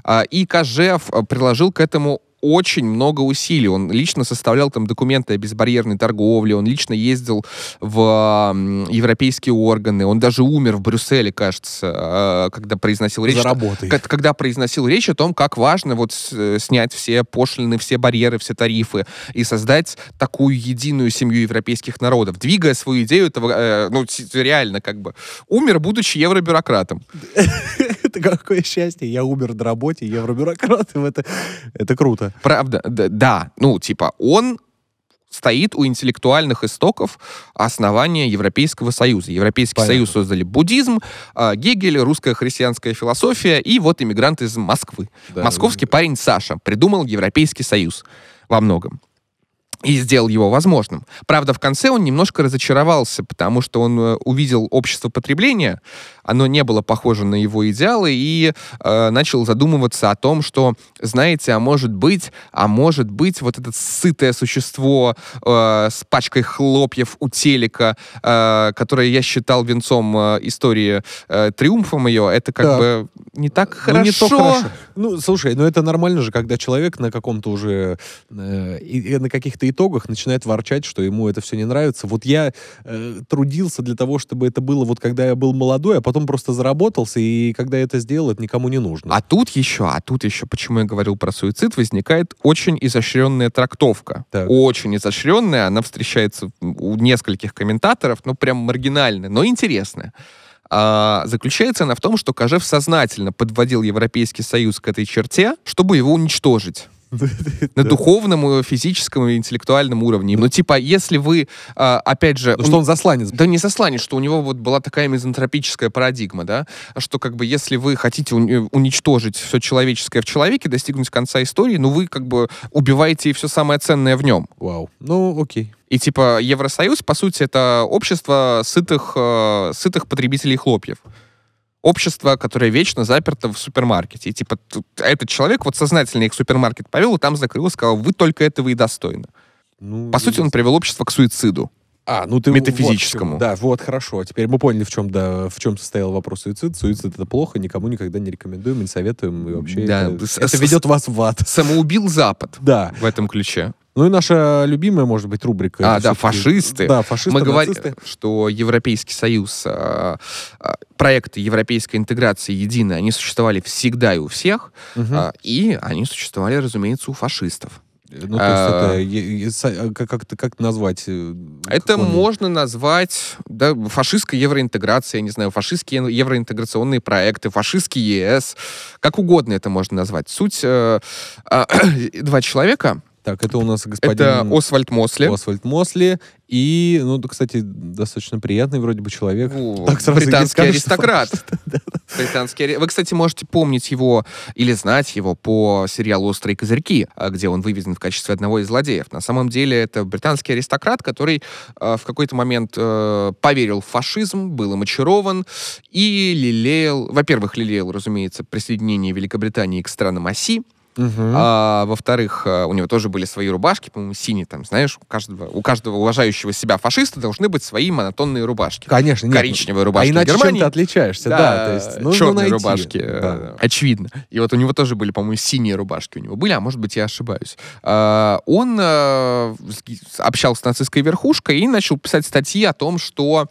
А, И Кожев а, приложил к этому очень много усилий. Он лично составлял там документы о безбарьерной торговле, он лично ездил в европейские органы, он даже умер в Брюсселе, кажется, а, когда произносил речь. Заработай. Когда произносил речь о том, как важно вот э, снять все пошлины, все барьеры, все тарифы и создать такую единую семью европейских народов, двигая свою идею этого, э, ну, реально, как бы, умер, будучи евробюрократом. *laughs* Это *laughs* какое счастье. Я умер на работе, евробюрократом. Это, это круто. Правда, да, да. Ну, типа, он стоит у интеллектуальных истоков основания Европейского Союза. Европейский Понятно. Союз создали буддизм, а, Гегель, русская христианская философия и вот иммигрант из Москвы. Да. Московский парень Саша придумал Европейский Союз во многом и сделал его возможным. Правда, в конце он немножко разочаровался, потому что он э, увидел общество потребления, оно не было похоже на его идеалы, и э, начал задумываться о том, что, знаете, а может быть, а может быть, вот это сытое существо э, с пачкой хлопьев у телека, э, которое я считал венцом э, истории э, триумфом ее, это как Да. бы не так Ну, хорошо. не то хорошо. Ну, слушай, ну это нормально же, когда человек на каком-то уже, э, и на каких-то итогах начинает ворчать, что ему это все не нравится. Вот я э, трудился для того, чтобы это было вот когда я был молодой, а потом просто заработался, и когда это сделал, это никому не нужно. А тут еще, а тут еще, почему я говорил про суицид, возникает очень изощренная трактовка. Так. Очень изощренная, она встречается у нескольких комментаторов, ну прям маргинальная, но интересная. А, заключается она в том, что Кожев сознательно подводил Европейский Союз к этой черте, чтобы его уничтожить. *laughs* На духовном, физическом и интеллектуальном уровне. Ну, типа, если вы, а, опять же... Ну, что он засланец. Да не сосланец, что у него вот была такая мизантропическая парадигма, да, что как бы если вы хотите уни- уничтожить все человеческое в человеке, достигнуть конца истории, ну вы как бы убиваете и все самое ценное в нем. Вау. Ну, окей. И типа Евросоюз, по сути, это общество сытых, э, сытых потребителей хлопьев. Общество, которое вечно заперто в супермаркете. И типа тут этот человек вот сознательно их в супермаркет повел и там закрыл и сказал, вы только этого и достойны. Ну, По сути, он привел общество к суициду. А, ну ты метафизическому. вот да, вот хорошо. Теперь мы поняли, в чем да, в чем состоял вопрос суицид. Суицид это плохо, никому никогда не рекомендуем, не советуем и вообще Да, это, с- это ведет вас в ад. Самоубил Запад Да. в этом ключе. Ну и наша любимая, может быть, рубрика. А, да, фашисты. Да, фашисты, Мы говорим, что Европейский Союз, а, а, проекты европейской интеграции единые, они существовали всегда и у всех, а, и они существовали, разумеется, у фашистов. Ну, то а- есть это са- а, как, как, как назвать? э, Это он- можно назвать да, фашистской евроинтеграцией, я не знаю, фашистские евроинтеграционные проекты, фашистский ЕС, как угодно это можно назвать. Суть э, а, *clears throat* два человека. Так, это у нас господин Это Освальд Мосли. Освальд Мосли и, ну, кстати, достаточно приятный вроде бы человек. О, Так сразу британский скажешь, аристократ. Британский Вы, кстати, можете помнить его или знать его по сериалу «Острые козырьки», а, где он выведен в качестве одного из злодеев. На самом деле это британский аристократ, который э, в какой-то момент э, поверил в фашизм, был им очарован и лелеял, во-первых, лелеял, разумеется, присоединение Великобритании к странам оси, Мгм. а, во-вторых, а, у него тоже были свои рубашки, по-моему, синие, там, знаешь, у каждого, у каждого уважающего себя фашиста должны быть свои монотонные рубашки. Конечно, нет. Коричневые А рубашки иначе в Германии. чем ты отличаешься, да, то есть, нужно черные найти. рубашки, э, Да. очевидно. И вот у него тоже были, по-моему, синие рубашки у него были, а может быть, я ошибаюсь. А, он а, общался с нацистской верхушкой и начал писать статьи о том, что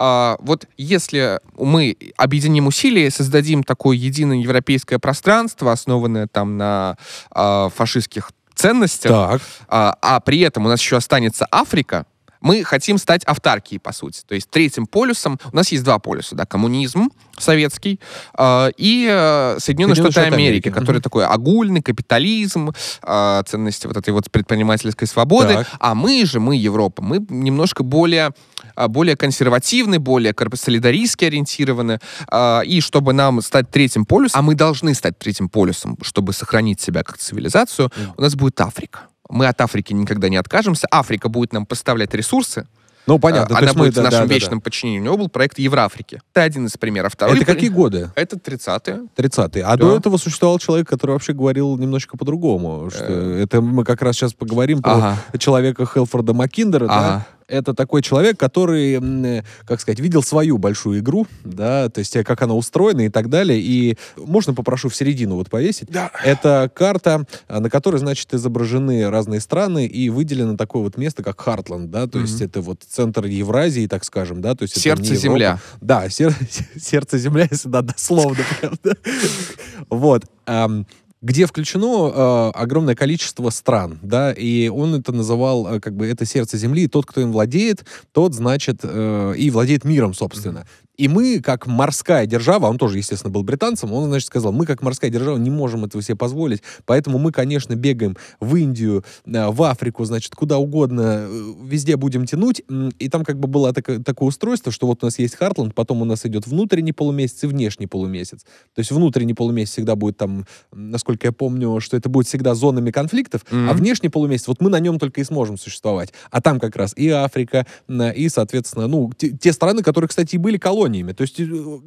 а, вот если мы объединим усилия, создадим такое единое европейское пространство, основанное там на а, фашистских ценностях, Так. а, а при этом у нас еще останется Африка, мы хотим стать автаркией, по сути. То есть третьим полюсом, у нас есть два полюса, да, коммунизм советский э, и э, Соединенные Штаты Штаты Америки, Америки, который мгм. такой огульный капитализм, э, ценности вот этой вот предпринимательской свободы. Так. А мы же, мы, Европа, мы немножко более, а, более консервативны, более солидаристски ориентированы. а, И чтобы нам стать третьим полюсом, а мы должны стать третьим полюсом, чтобы сохранить себя как цивилизацию, у нас будет Африка. Мы от Африки никогда не откажемся. Африка будет нам поставлять ресурсы. Ну, понятно. а, Она мы- будет да, в нашем да, да, да. вечном подчинении. У него был проект Евроафрики. Это один из примеров. Второй Это какие годы? Это 30-е. 30-е. А Да. до этого существовал человек, который вообще говорил немножечко по-другому. Что это мы как раз сейчас поговорим про Ага. человека Хелфорда Маккиндера, да, Ага. Это такой человек, который, м, как сказать, видел свою большую игру, да, то есть э, как она устроена и так далее. И можно попрошу в середину вот повесить. Да. Это карта, а, на которой, значит, изображены разные страны и выделено такое вот место, как Хартланд, да, то есть это вот центр Евразии, так скажем, да, то есть Сердце земля. Да, сер- *laughs* сердце земля, если да, дословно. *laughs* Вот. Где включено э, огромное количество стран, да, и он это называл, э, как бы, это сердце Земли, и тот, кто им владеет, тот, значит, э, и владеет миром, собственно. И мы, как морская держава, он тоже, естественно, был британцем, он, значит, сказал, мы, как морская держава, не можем этого себе позволить, поэтому мы, конечно, бегаем в Индию, э, в Африку, значит, куда угодно, э, везде будем тянуть, и там как бы было тако- такое устройство, что вот у нас есть Хартланд, потом у нас идет внутренний полумесяц и внешний полумесяц. То есть внутренний полумесяц всегда будет там, насколько я помню, что это будет всегда зонами конфликтов, Мгм. а внешний полумесяц, вот мы на нем только и сможем существовать. А там как раз и Африка, м, и, соответственно, ну, те, те страны, которые, кстати, и были колониями. То есть э,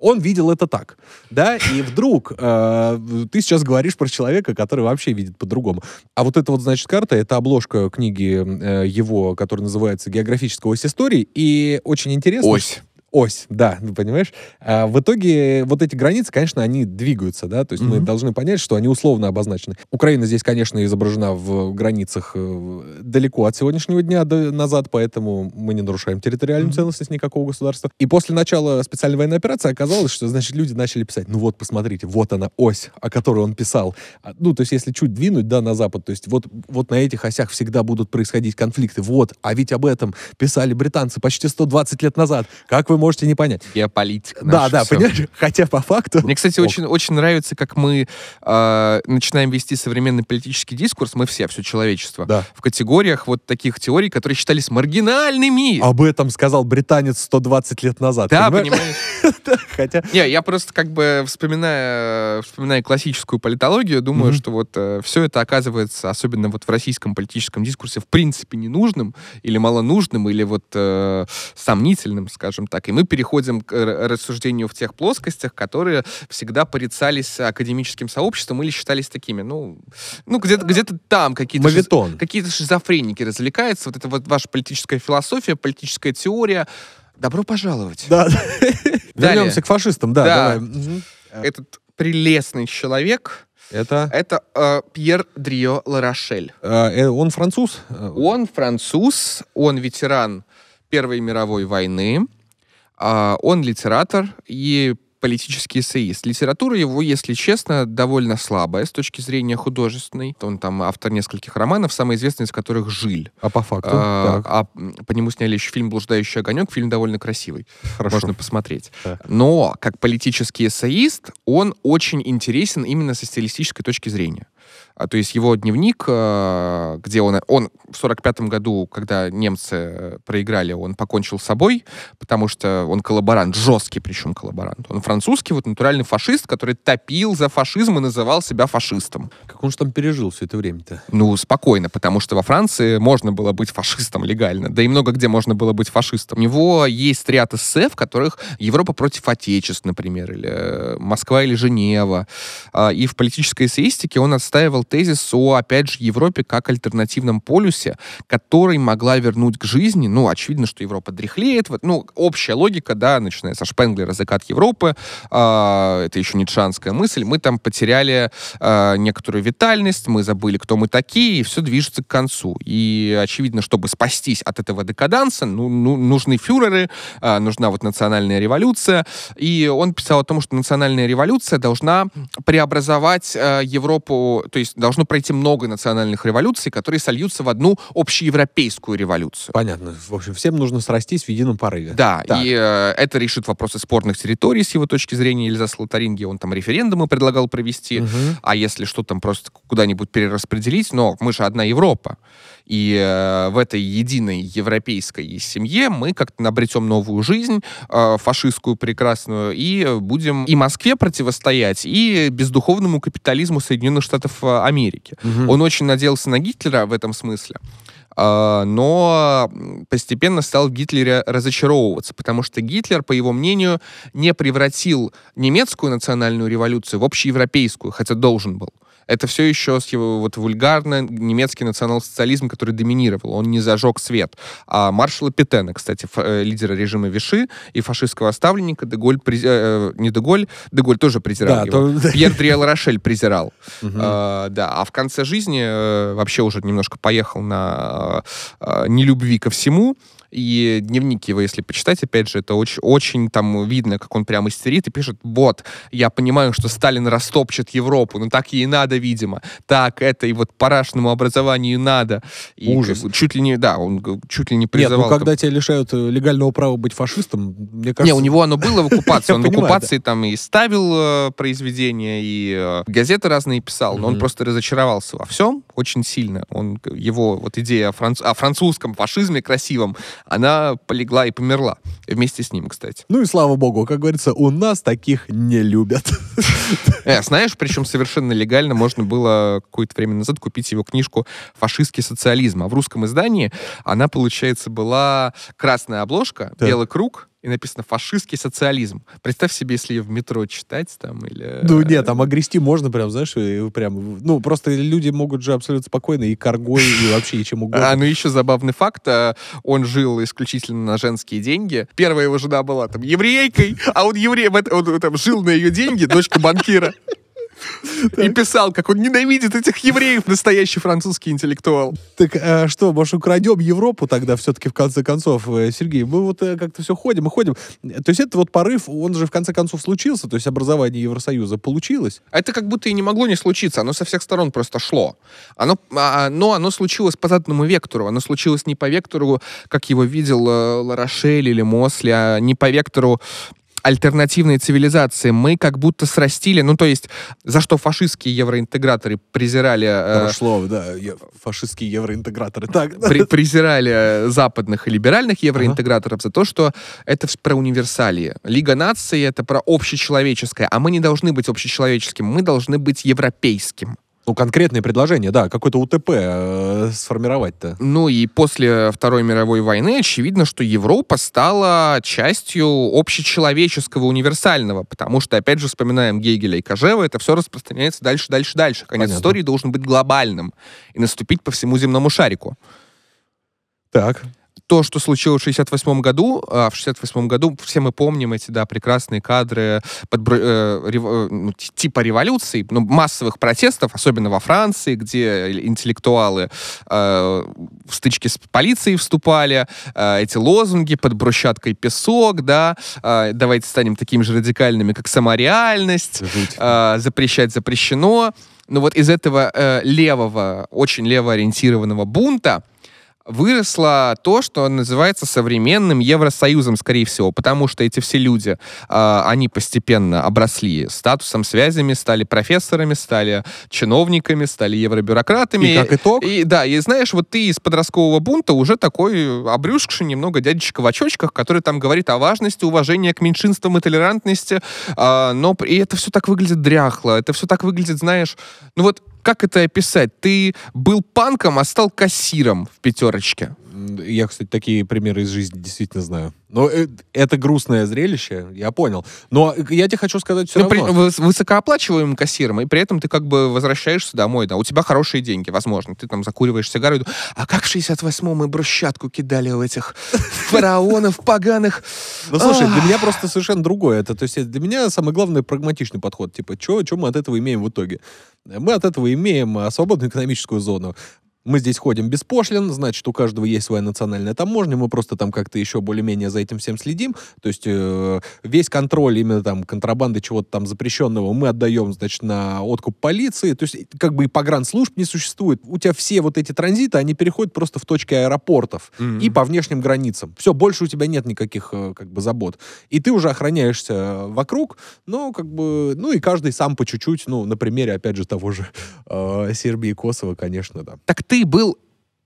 он видел это так, да, и вдруг э, ты сейчас говоришь про человека, который вообще видит по-другому. А вот эта вот, значит, карта, это обложка книги э, его, которая называется «Географическая ось истории», и очень интересно... Ось. Ось, да, ну, понимаешь? А в итоге вот эти границы, конечно, они двигаются, да, то есть мы Мгм. должны понять, что они условно обозначены. Украина здесь, конечно, изображена в границах э, далеко от сегодняшнего дня до- назад, поэтому мы не нарушаем территориальную Мгм. целостность никакого государства. И после начала специальной военной операции оказалось, что, значит, люди начали писать, ну вот, посмотрите, вот она ось, о которой он писал. А, Ну, то есть если чуть двинуть, да, на запад, то есть вот, вот на этих осях всегда будут происходить конфликты. Вот, а ведь об этом писали британцы почти 120 лет назад. Как вы можете не понять? Геополитика. Да, да, всё. понимаешь? *laughs* Хотя по факту... Мне, кстати, очень, очень нравится, как мы э, начинаем вести современный политический дискурс, мы все, все человечество, Да. в категориях вот таких теорий, которые считались маргинальными. Об этом сказал британец 120 лет назад. да, понимаешь? *laughs* Хотя... Не, я просто как бы вспоминая, вспоминая классическую политологию, думаю, что вот все это оказывается, особенно вот в российском политическом дискурсе, в принципе ненужным или малонужным, или вот э, сомнительным, скажем так. И мы переходим к р- рассуждению в тех плоскостях, которые всегда порицались академическим сообществом или считались такими, ну, ну где-то где там какие-то шиз- какие-то шизофреники развлекаются. Вот это вот ваша политическая философия, политическая теория. Добро пожаловать. Да. Вернемся к фашистам, да, Да. давай. Этот прелестный человек Это... это э, Пьер Дрио Ларошель. э, э, он француз? Э, Он француз, он ветеран Первой мировой войны, он литератор и политический эссеист. Литература его, если честно, довольно слабая с точки зрения художественной. Он там автор нескольких романов, самый известный из которых «Жиль». А по факту? А, а, по нему сняли еще фильм «Блуждающий огонек». Фильм довольно красивый. хорошо. Можно посмотреть. Так. Но как политический эссеист он очень интересен именно со стилистической точки зрения. А, то есть его дневник, э, где он, он в 45 году, когда немцы проиграли, он покончил с собой, потому что он коллаборант, жесткий причем коллаборант. Он французский, вот натуральный фашист, который топил за фашизм и называл себя фашистом. Как он же там пережил все это время-то? Ну, спокойно, потому что во Франции можно было быть фашистом легально, да и много где можно было быть фашистом. У него есть ряд эссе, в которых Европа против Отечеств, например, или э, Москва или Женева. А, И в политической эссеистике он отстаивал тезис о, опять же, Европе как альтернативном полюсе, который могла вернуть к жизни, ну, очевидно, что Европа дряхлеет, вот, ну, общая логика, да, начиная со Шпенглера «Закат Европы», это еще ницшанская мысль, мы там потеряли а, некоторую витальность, мы забыли, кто мы такие, и все движется к концу. И очевидно, чтобы спастись от этого декаданса, ну, ну, нужны фюреры, а, нужна вот национальная революция. И он писал о том, что национальная революция должна преобразовать а, Европу, то есть должно пройти много национальных революций, которые сольются в одну общеевропейскую революцию. Понятно. В общем, всем нужно срастись в едином порыве. Да, Так. и э, это решит вопросы спорных территорий с его точки зрения. Эльзас Лотарингии, он там референдумы предлагал провести. Мгм. А если что там просто куда-нибудь перераспределить, но мы же одна Европа. И э, в этой единой европейской семье мы как-то обретем новую жизнь, э, фашистскую прекрасную, и будем и Москве противостоять, и бездуховному капитализму Соединенных Штатов э, Америки. Мгм. Он очень надеялся на Гитлера в этом смысле. А, но постепенно стал в Гитлере разочаровываться, потому что Гитлер, по его мнению, не превратил немецкую национальную революцию в общеевропейскую, хотя должен был. Это все еще с его вот вульгарно немецкий национал-социализм, который доминировал. Он не зажег свет. А маршала Петена, кстати, э, лидера режима Виши и фашистского оставленника, Деголь, през- э, не Деголь, Деголь тоже презирал Да, его. то- Пьер Дриэл Рошель презирал. А, да, а в конце жизни э, вообще уже немножко поехал на э, нелюбви ко всему. И дневник его, если почитать, опять же, это очень, очень там видно, как он прям истерит и пишет, вот, я понимаю, что Сталин растопчет Европу, но так ей надо, видимо. Так, это и вот парашному образованию надо. И Ужас. как чуть ли не, да, он чуть ли не Нет, призывал... ну там- когда тебя лишают э, легального права быть фашистом, мне кажется... не, у него оно было в *laughs* оккупации. Он в оккупации там и ставил э, произведения, и э, газеты разные писал, но он просто разочаровался во всем очень сильно. Он, его вот идея о, франц- о французском фашизме красивом, она полегла и померла. Вместе с ним, кстати. Ну и слава богу, как говорится, у нас таких не любят. Э, знаешь, причем совершенно легально можно было какое-то время назад купить его книжку «Фашистский социализм». А в русском издании она, получается, была красная обложка, Так. белый круг, и написано «фашистский социализм». Представь себе, если ее в метро читать там или... Ну нет, там огрести можно прям, знаешь, прям, ну просто люди могут же абсолютно спокойно и коргой, и вообще и чем А, угодно. ну еще забавный факт, а, он жил исключительно на женские деньги. Первая его жена была там еврейкой, а он еврей, он, там жил на ее деньги, дочка банкира. И писал, как он ненавидит этих евреев, настоящий французский интеллектуал. Так а что, может, украдем Европу тогда все-таки в конце концов, э, Сергей? Мы вот э, как-то все ходим и ходим. То есть это вот порыв, он же в конце концов случился, то есть образование Евросоюза получилось. А Это как будто и не могло не случиться, оно со всех сторон просто шло. Оно, а, но оно случилось по заданному вектору, оно случилось не по вектору, как его видел Ларошель или Мосли, а не по вектору альтернативной цивилизации. Мы как будто срастили, ну то есть, за что фашистские евроинтеграторы презирали... э, Прошло, да, е- фашистские евроинтеграторы. Так, при- презирали западных и либеральных евроинтеграторов за то, что это про универсалии. Лига наций — это про общечеловеческое, а мы не должны быть общечеловеческим, мы должны быть европейским. Ну конкретные предложения, да, какой-то УТП э, сформировать-то. Ну и после Второй мировой войны очевидно, что Европа стала частью общечеловеческого универсального, потому что, опять же, вспоминаем Гегеля и Кожева, это все распространяется дальше, дальше, дальше. Конец Понятно. истории должен быть глобальным и наступить по всему земному шарику. Так. То, что случилось в 68 году, а в 68 году все мы помним эти, да, прекрасные кадры подбро- э, рев- э, ну, типа революции, ну, массовых протестов, особенно во Франции, где интеллектуалы э, в стычки с полицией вступали, э, эти лозунги под брусчаткой песок, да, э, давайте станем такими же радикальными, как сама реальность, Жуть. э, запрещать запрещено. Но вот из этого э, левого, очень левоориентированного бунта выросло то, что называется современным Евросоюзом, скорее всего, потому что эти все люди, а, они постепенно обросли статусом, связями, стали профессорами, стали чиновниками, стали евробюрократами. И как итог? И, да, и знаешь, вот ты из подросткового бунта уже такой обрюзгший немного дядечка в очочках, который там говорит о важности уважения к меньшинствам и толерантности, а, но и это все так выглядит дряхло, это все так выглядит, знаешь, ну вот как это описать? Ты был панком, а стал кассиром в пятерочке. Я, кстати, такие примеры из жизни действительно знаю. Но э, это грустное зрелище, я понял. Но э, я тебе хочу сказать все Ну, при- равно. выс- высокооплачиваемым кассиром, и при этом ты как бы возвращаешься домой, да, у тебя хорошие деньги, возможно, ты там закуриваешь сигару, и а как в 68-м мы брусчатку кидали у этих *laughs* фараонов поганых? Ну, слушай, для меня просто совершенно другое. Это, то есть, э, для меня самый главный прагматичный подход. Типа, что мы от этого имеем в итоге? Мы от этого имеем свободную экономическую зону. Мы здесь ходим без пошлин, значит, у каждого есть своя национальная таможня, мы просто там как-то еще более-менее за этим всем следим. То есть э, весь контроль именно там контрабанды чего-то там запрещенного мы отдаем, значит, на откуп полиции. То есть как бы и погранслужб не существует. У тебя все вот эти транзиты, они переходят просто в точки аэропортов Мгм. и по внешним границам. Все, больше у тебя нет никаких э, как бы забот. И ты уже охраняешься э, вокруг, но как бы, ну и каждый сам по чуть-чуть, ну, на примере, опять же, того же э, Сербии и Косово, конечно, да. Так ты был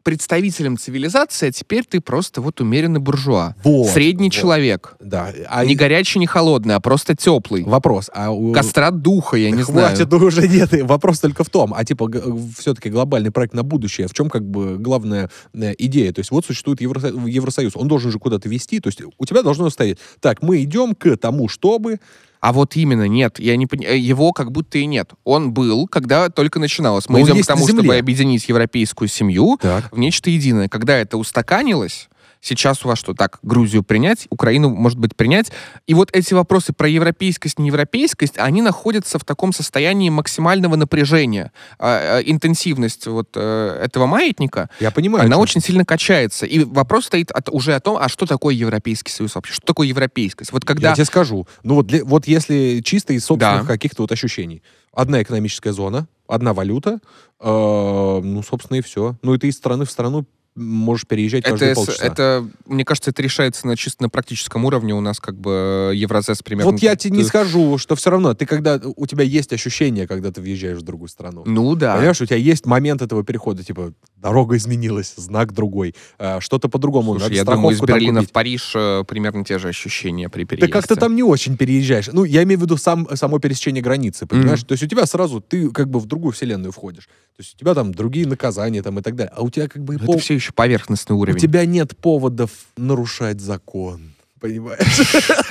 представителем цивилизации, а теперь ты просто вот умеренный буржуа. Вот, Средний вот. человек. Да. А не горячий, не холодный, а просто теплый. Вопрос. А у... Кастрат духа, я не Хватит, знаю. ну уже нет. Вопрос только в том, а типа все-таки глобальный проект на будущее, в чем как бы главная э, идея? То есть вот существует Евросо- Евросоюз, он должен же куда-то вести, то есть у тебя должно стоять, так, мы идем к тому, чтобы... А вот именно нет. Я не пони- э, Его как будто и нет. Он был, когда только начиналось. Мы Но идем к тому, чтобы объединить европейскую семью Так. в нечто единое. Когда это устаканилось, сейчас у вас что, так, Грузию принять, Украину, может быть, принять. И вот эти вопросы про европейскость, неевропейскость, они находятся в таком состоянии максимального напряжения. А, а, интенсивность вот э, этого маятника, Я понимаю. она очень сильно качается. И вопрос стоит от- уже о том, а что такое Европейский Союз вообще? Что такое европейскость? Вот когда... Я тебе скажу. Ну вот, для- вот если чисто из собственных Да. каких-то вот ощущений. Одна экономическая зона, одна валюта, э, ну, собственно, и все. Ну, и ты из страны в страну можешь переезжать каждые Это, полчаса. это, мне кажется, это решается на чисто на практическом уровне. У нас как бы э, Евразес примерно... Вот я тебе не Ты- скажу, что все равно, ты когда, у тебя есть ощущение, когда ты въезжаешь в другую страну. Ну да. Понимаешь, у тебя есть момент этого перехода, типа, дорога изменилась, знак другой, э, что-то по-другому, Слушай, я думаю, из Берлина в Париж э, примерно те же ощущения при Ты переезде. как-то там не очень переезжаешь. Ну, я имею в виду сам, само пересечение границы, понимаешь? То есть у тебя сразу, ты как бы в другую вселенную входишь. То есть у тебя там другие наказания там и так далее. А у тебя как бы... Это пол- все еще поверхностный У уровень. тебя нет поводов нарушать закон. Понимаешь?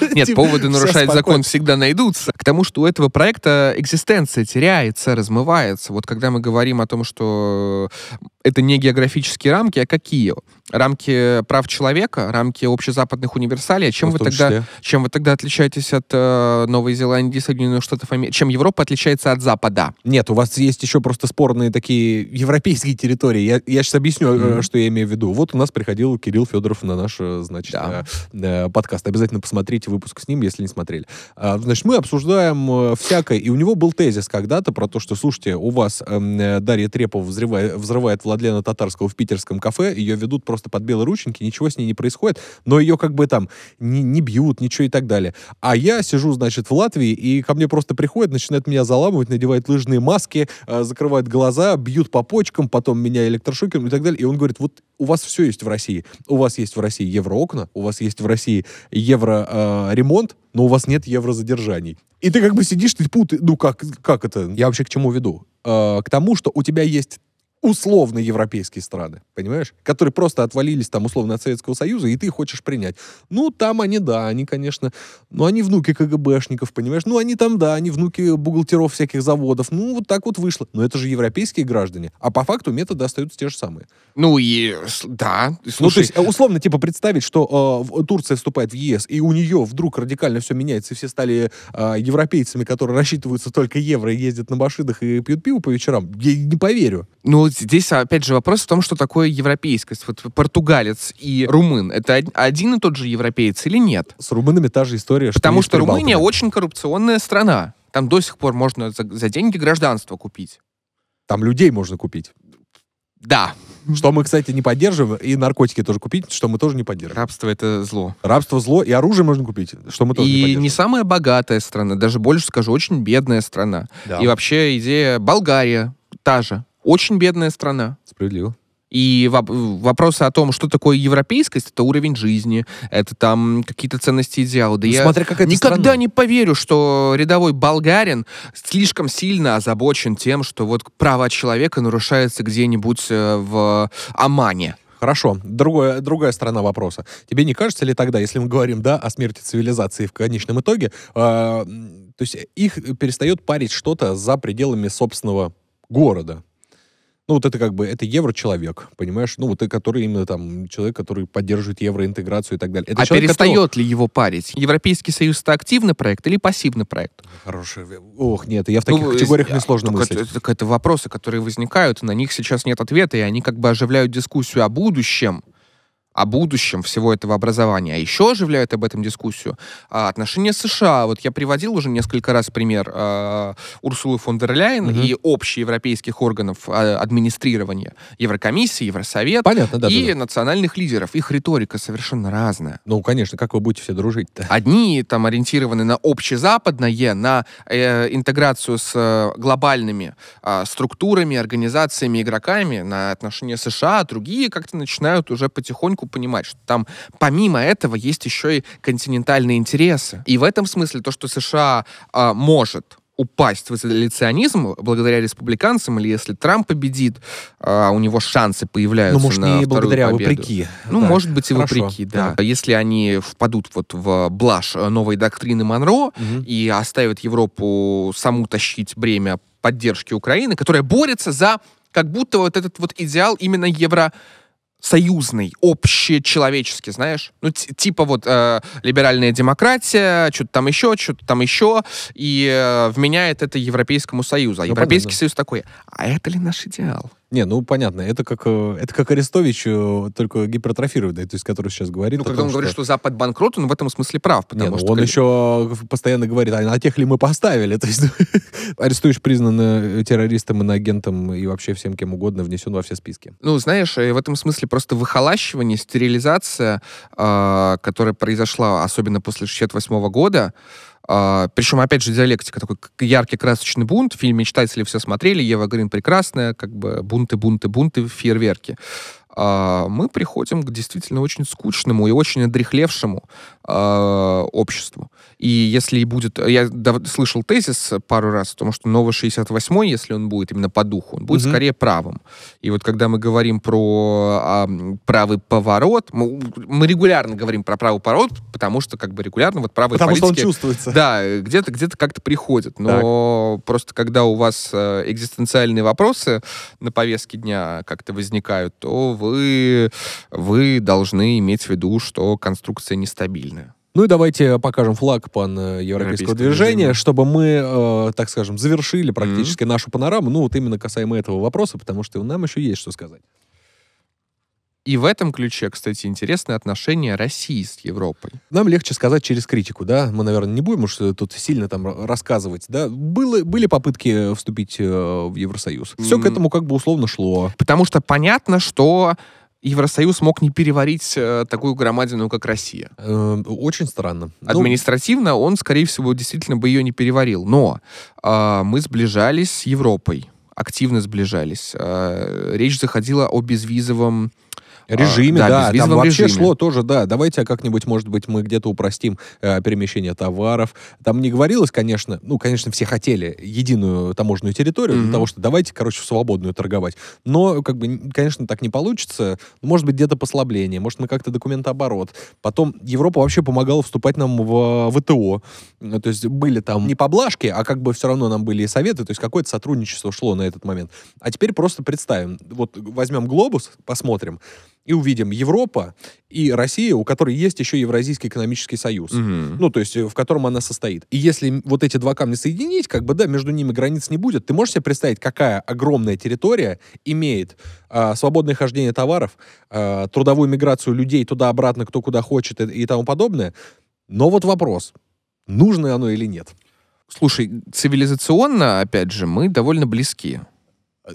*laughs* Нет, поводы нарушать закон всегда найдутся. К тому, что у этого проекта экзистенция теряется, размывается. Вот когда мы говорим о том, что это не географические рамки, а какие? Рамки прав человека, рамки общезападных универсалей. Чем, Ну, вы тогда, числе. чем вы тогда отличаетесь от э, Новой Зеландии, Соединенных Штатов Америки? Чем Европа отличается от Запада? Нет, у вас есть еще просто спорные такие европейские территории. Я, я сейчас объясню, э, Мгм. что я имею в виду. Вот у нас приходил Кирилл Федоров на наш, э, значит, Да. э, э, подкаст. Обязательно посмотрите выпуск с ним, если не смотрели. А, значит, мы обсуждаем э, всякое, и у него был тезис когда-то про то, что, слушайте, у вас эм, э, Дарья Трепова взрывает, взрывает Владлена Татарского в питерском кафе, ее ведут просто под белые рученьки, ничего с ней не происходит, но ее как бы там не, не бьют, ничего и так далее. А я сижу, значит, в Латвии, и ко мне просто приходят, начинают меня заламывать, надевают лыжные маски, э, закрывают глаза, бьют по почкам, потом меня электрошокером и так далее. И он говорит, вот у вас все есть в России. У вас есть в России евроокна, у вас есть в России евро-ремонт, но у вас нет еврозадержаний. И ты как бы сидишь, ты пут, ну как, как это? Я вообще к чему веду? Э, к тому, что у тебя есть условно европейские страны, понимаешь? Которые просто отвалились там условно от Советского Союза, и ты хочешь принять. Ну, там они, да, они, конечно, ну, они внуки КГБшников, понимаешь? Ну, они там, да, они внуки бухгалтеров всяких заводов. Ну, вот так вот вышло. Но это же европейские граждане. А по факту методы остаются те же самые. Ну и да, Ну, то слушай, есть, э, условно, типа, представить, что э, Турция вступает в ЕС, и у нее вдруг радикально все меняется, и все стали э, европейцами, которые рассчитываются только евро, ездят на машинах и пьют пиво по вечерам. Я не поверю. Ну, здесь, опять же, вопрос в том, что такое европейскость. Вот португалец и румын — это од- один и тот же европеец или нет? С румынами та же история, что Потому и что Румыния очень коррупционная страна. Там до сих пор можно за, за деньги гражданство купить. Там людей можно купить. Да, Что мы, кстати, не поддерживаем, и наркотики тоже купить, что мы тоже не поддерживаем. рабство — это зло. Рабство зло, и оружие можно купить, что мы тоже не И не поддерживаем. самая богатая страна, даже больше скажу, очень бедная страна. Да, И вообще идея Болгария та же. Очень бедная страна. справедливо. И воп- вопросы о том, что такое европейскость, это уровень жизни, это там какие-то ценности, идеалы. Да Ну, я смотря какая это никогда страна. не поверю, что рядовой болгарин слишком сильно озабочен тем, что вот права человека нарушаются где-нибудь э, в Омане. Хорошо. Другое, другая сторона вопроса. Тебе не кажется ли тогда, если мы говорим, да, о смерти цивилизации в конечном итоге, э, то есть их перестает парить что-то за пределами собственного города? Ну, вот это как бы, это евро-человек, понимаешь? Ну, вот это, который именно там, человек, который поддерживает евроинтеграцию и так далее. Это а человек, перестает которого- ли его парить? Европейский Союз это активный проект или пассивный проект? Хороший. Ох, нет, я в таких Ну, категориях э, мне сложно так мыслить. Это, это вопросы, которые возникают, и на них сейчас нет ответа, и они как бы оживляют дискуссию о будущем, о будущем всего этого образования. А еще оживляют об этом дискуссию а, отношения США. Вот я приводил уже несколько раз пример а, Урсулы фон дер Ляйен Мгм. и общеевропейских органов а, администрирования. Еврокомиссии, Евросовет Понятно, да, и да, да. национальных лидеров. Их риторика совершенно разная. Ну, конечно, как вы будете все дружить-то? Одни там ориентированы на общезападное, на э, интеграцию с э, глобальными а, структурами, организациями, игроками, на отношения США, а другие как-то начинают уже потихоньку понимать, что там помимо этого есть еще и континентальные интересы. И в этом смысле то, что США а, может упасть в изоляционизм благодаря республиканцам, или если Трамп победит, а у него шансы появляются ну, может, на не благодаря, а победу. вопреки. Ну, Так, может быть, и хорошо, вопреки, да. Если они впадут вот в блажь новой доктрины Монро Мгм. и оставят Европу саму тащить бремя поддержки Украины, которая борется за как будто вот этот вот идеал именно евро союзный, общечеловеческий, знаешь? Ну, типа вот э, либеральная демократия, что-то там еще, что-то там еще, и э, вменяет это Европейскому Союзу. А Ну, Европейский понятно. Союз такой, а это ли наш идеал? Не, ну понятно, это как, э, это как Арестович, э, только гипертрофированный, то есть который сейчас говорит. Ну, когда том, он говорит, что Запад банкрот, он в этом смысле прав, потому ну, что... он как- еще постоянно говорит, а на тех ли мы поставили? *laughs* То есть *laughs* Арестович признан э, террористом, иноагентом и вообще всем кем угодно внесен во все списки. Ну, знаешь, в этом смысле просто выхолащивание, стерилизация, э, которая произошла особенно после 68 года, э, причем, опять же, диалектика, такой яркий красочный бунт, в фильме «Читатели» все смотрели, Ева Грин прекрасная, как бы бунты, бунты, бунты, фейерверки. А, мы приходим к действительно очень скучному и очень одрехлевшему а, обществу. И если и будет... Я слышал тезис пару раз о том, что новый 68-й, если он будет именно по духу, он будет Мгм. скорее правым. И вот когда мы говорим про а, правый поворот, мы, мы регулярно говорим про правый поворот, потому что как бы регулярно вот правые Потому что он политики... чувствуется. Да, где-то где-то как-то приходит. Но просто когда у вас э, экзистенциальные вопросы на повестке дня как-то возникают, то вы, вы должны иметь в виду, что конструкция нестабильная. Ну и давайте покажем флаг пан э, европейского движения, движения. чтобы мы, э, так скажем, завершили практически нашу панораму, ну вот именно касаемо этого вопроса, потому что нам еще есть что сказать. И в этом ключе, кстати, интересное отношение России с Европой. Нам легче сказать через критику, да? Мы, наверное, не будем уж тут сильно там рассказывать, да? Было, были попытки вступить э, в Евросоюз. Все к М. этому как бы условно шло. Потому что понятно, что Евросоюз мог не переварить э, такую громадину, как Россия. Э, очень странно. Ну, Административно он, скорее всего, действительно бы ее не переварил. Но а, мы сближались с Европой, активно сближались. А, речь заходила о безвизовом режиме, а, да, да, там вообще режиме. шло тоже, да. Давайте как-нибудь, может быть, мы где-то упростим э, перемещение товаров. Там не говорилось, конечно, ну, конечно, все хотели единую таможенную территорию для Мгм. того, что давайте, короче, в свободную торговать. Но, как бы, конечно, так не получится. Может быть, где-то послабление, может, мы как-то документооборот. Потом Европа вообще помогала вступать нам в ВТО. Ну, То есть были там не поблажки, а как бы все равно нам были и советы, то есть какое-то сотрудничество шло на этот момент. А теперь просто представим, вот возьмем глобус, посмотрим, и увидим Европа и Россия, у которой есть еще Евразийский экономический союз. Мгм. Ну, то есть, э, в котором она состоит. И если вот эти два камня соединить, как бы, да, между ними границ не будет, ты можешь себе представить, какая огромная территория имеет а, свободное хождение товаров, а, трудовую миграцию людей туда-обратно, кто куда хочет и, и тому подобное. Но вот вопрос, нужно оно или нет. Слушай, цивилизационно, опять же, мы довольно близки.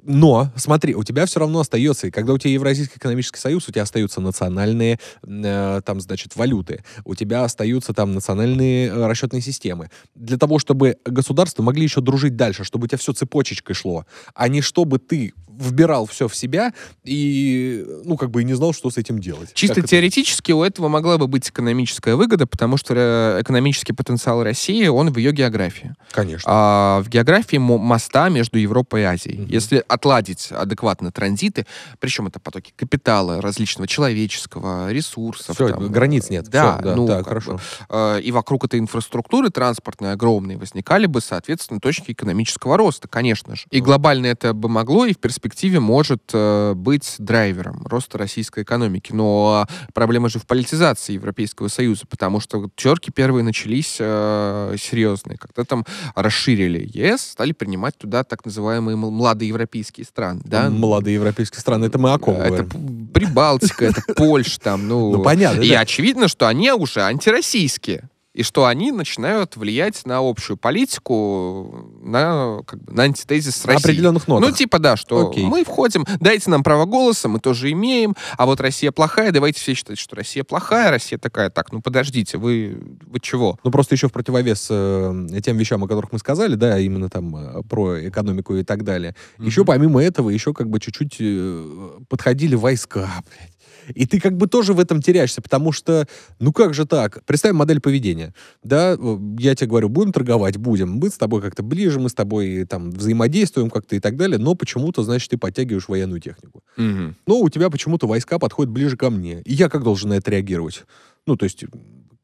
Но, смотри, у тебя все равно остается, и когда у тебя Евразийский экономический союз, у тебя остаются национальные, э, там, значит, валюты, у тебя остаются там национальные э, расчетные системы. Для того, чтобы государства могли еще дружить дальше, чтобы у тебя все цепочечкой шло, а не чтобы ты вбирал все в себя и, ну, как бы и не знал, что с этим делать. Чисто Как это? теоретически у этого могла бы быть экономическая выгода, потому что э, экономический потенциал России, он в ее географии. Конечно. а, в географии мо- моста между Европой и Азией. Мгм. Если отладить адекватно транзиты, причем это потоки капитала, различного человеческого, ресурсов. Все, там, границ нет. Да, Всё, да ну, так, как бы, хорошо. э, и вокруг этой инфраструктуры транспортной огромной возникали бы, соответственно, точки экономического роста, конечно же. И глобально это бы могло и в перспективе может э, быть драйвером роста российской экономики. Но проблема же в политизации Европейского Союза, потому что терки первые начались э, серьезные. Когда там расширили ЕС, стали принимать туда так называемые м- младоевропейские страны. Да? Молодые европейские страны, это мы о ком Это Прибалтика, это Польша там, ну... Ну, понятно, И очевидно, что они уже антироссийские. И что они начинают влиять на общую политику, на, как бы, на антитезис с Россией. определенных нотах. Ну, типа, да, что Окей. мы входим, дайте нам право голоса, мы тоже имеем, а вот Россия плохая, давайте все считать, что Россия плохая, Россия такая, так, ну подождите, вы, вы чего? Ну, просто еще в противовес э, тем вещам, о которых мы сказали, да, именно там э, про экономику и так далее. Еще Мгм. помимо этого, еще как бы чуть-чуть э, подходили войска, блядь. И ты как бы тоже в этом теряешься, потому что, ну как же так? Представим модель поведения. Да, я тебе говорю, будем торговать, будем. Мы с тобой как-то ближе, мы с тобой там взаимодействуем как-то и так далее, но почему-то, значит, ты подтягиваешь военную технику. Мгм. Но у тебя почему-то войска подходят ближе ко мне. И я как должен на это реагировать? Ну, то есть,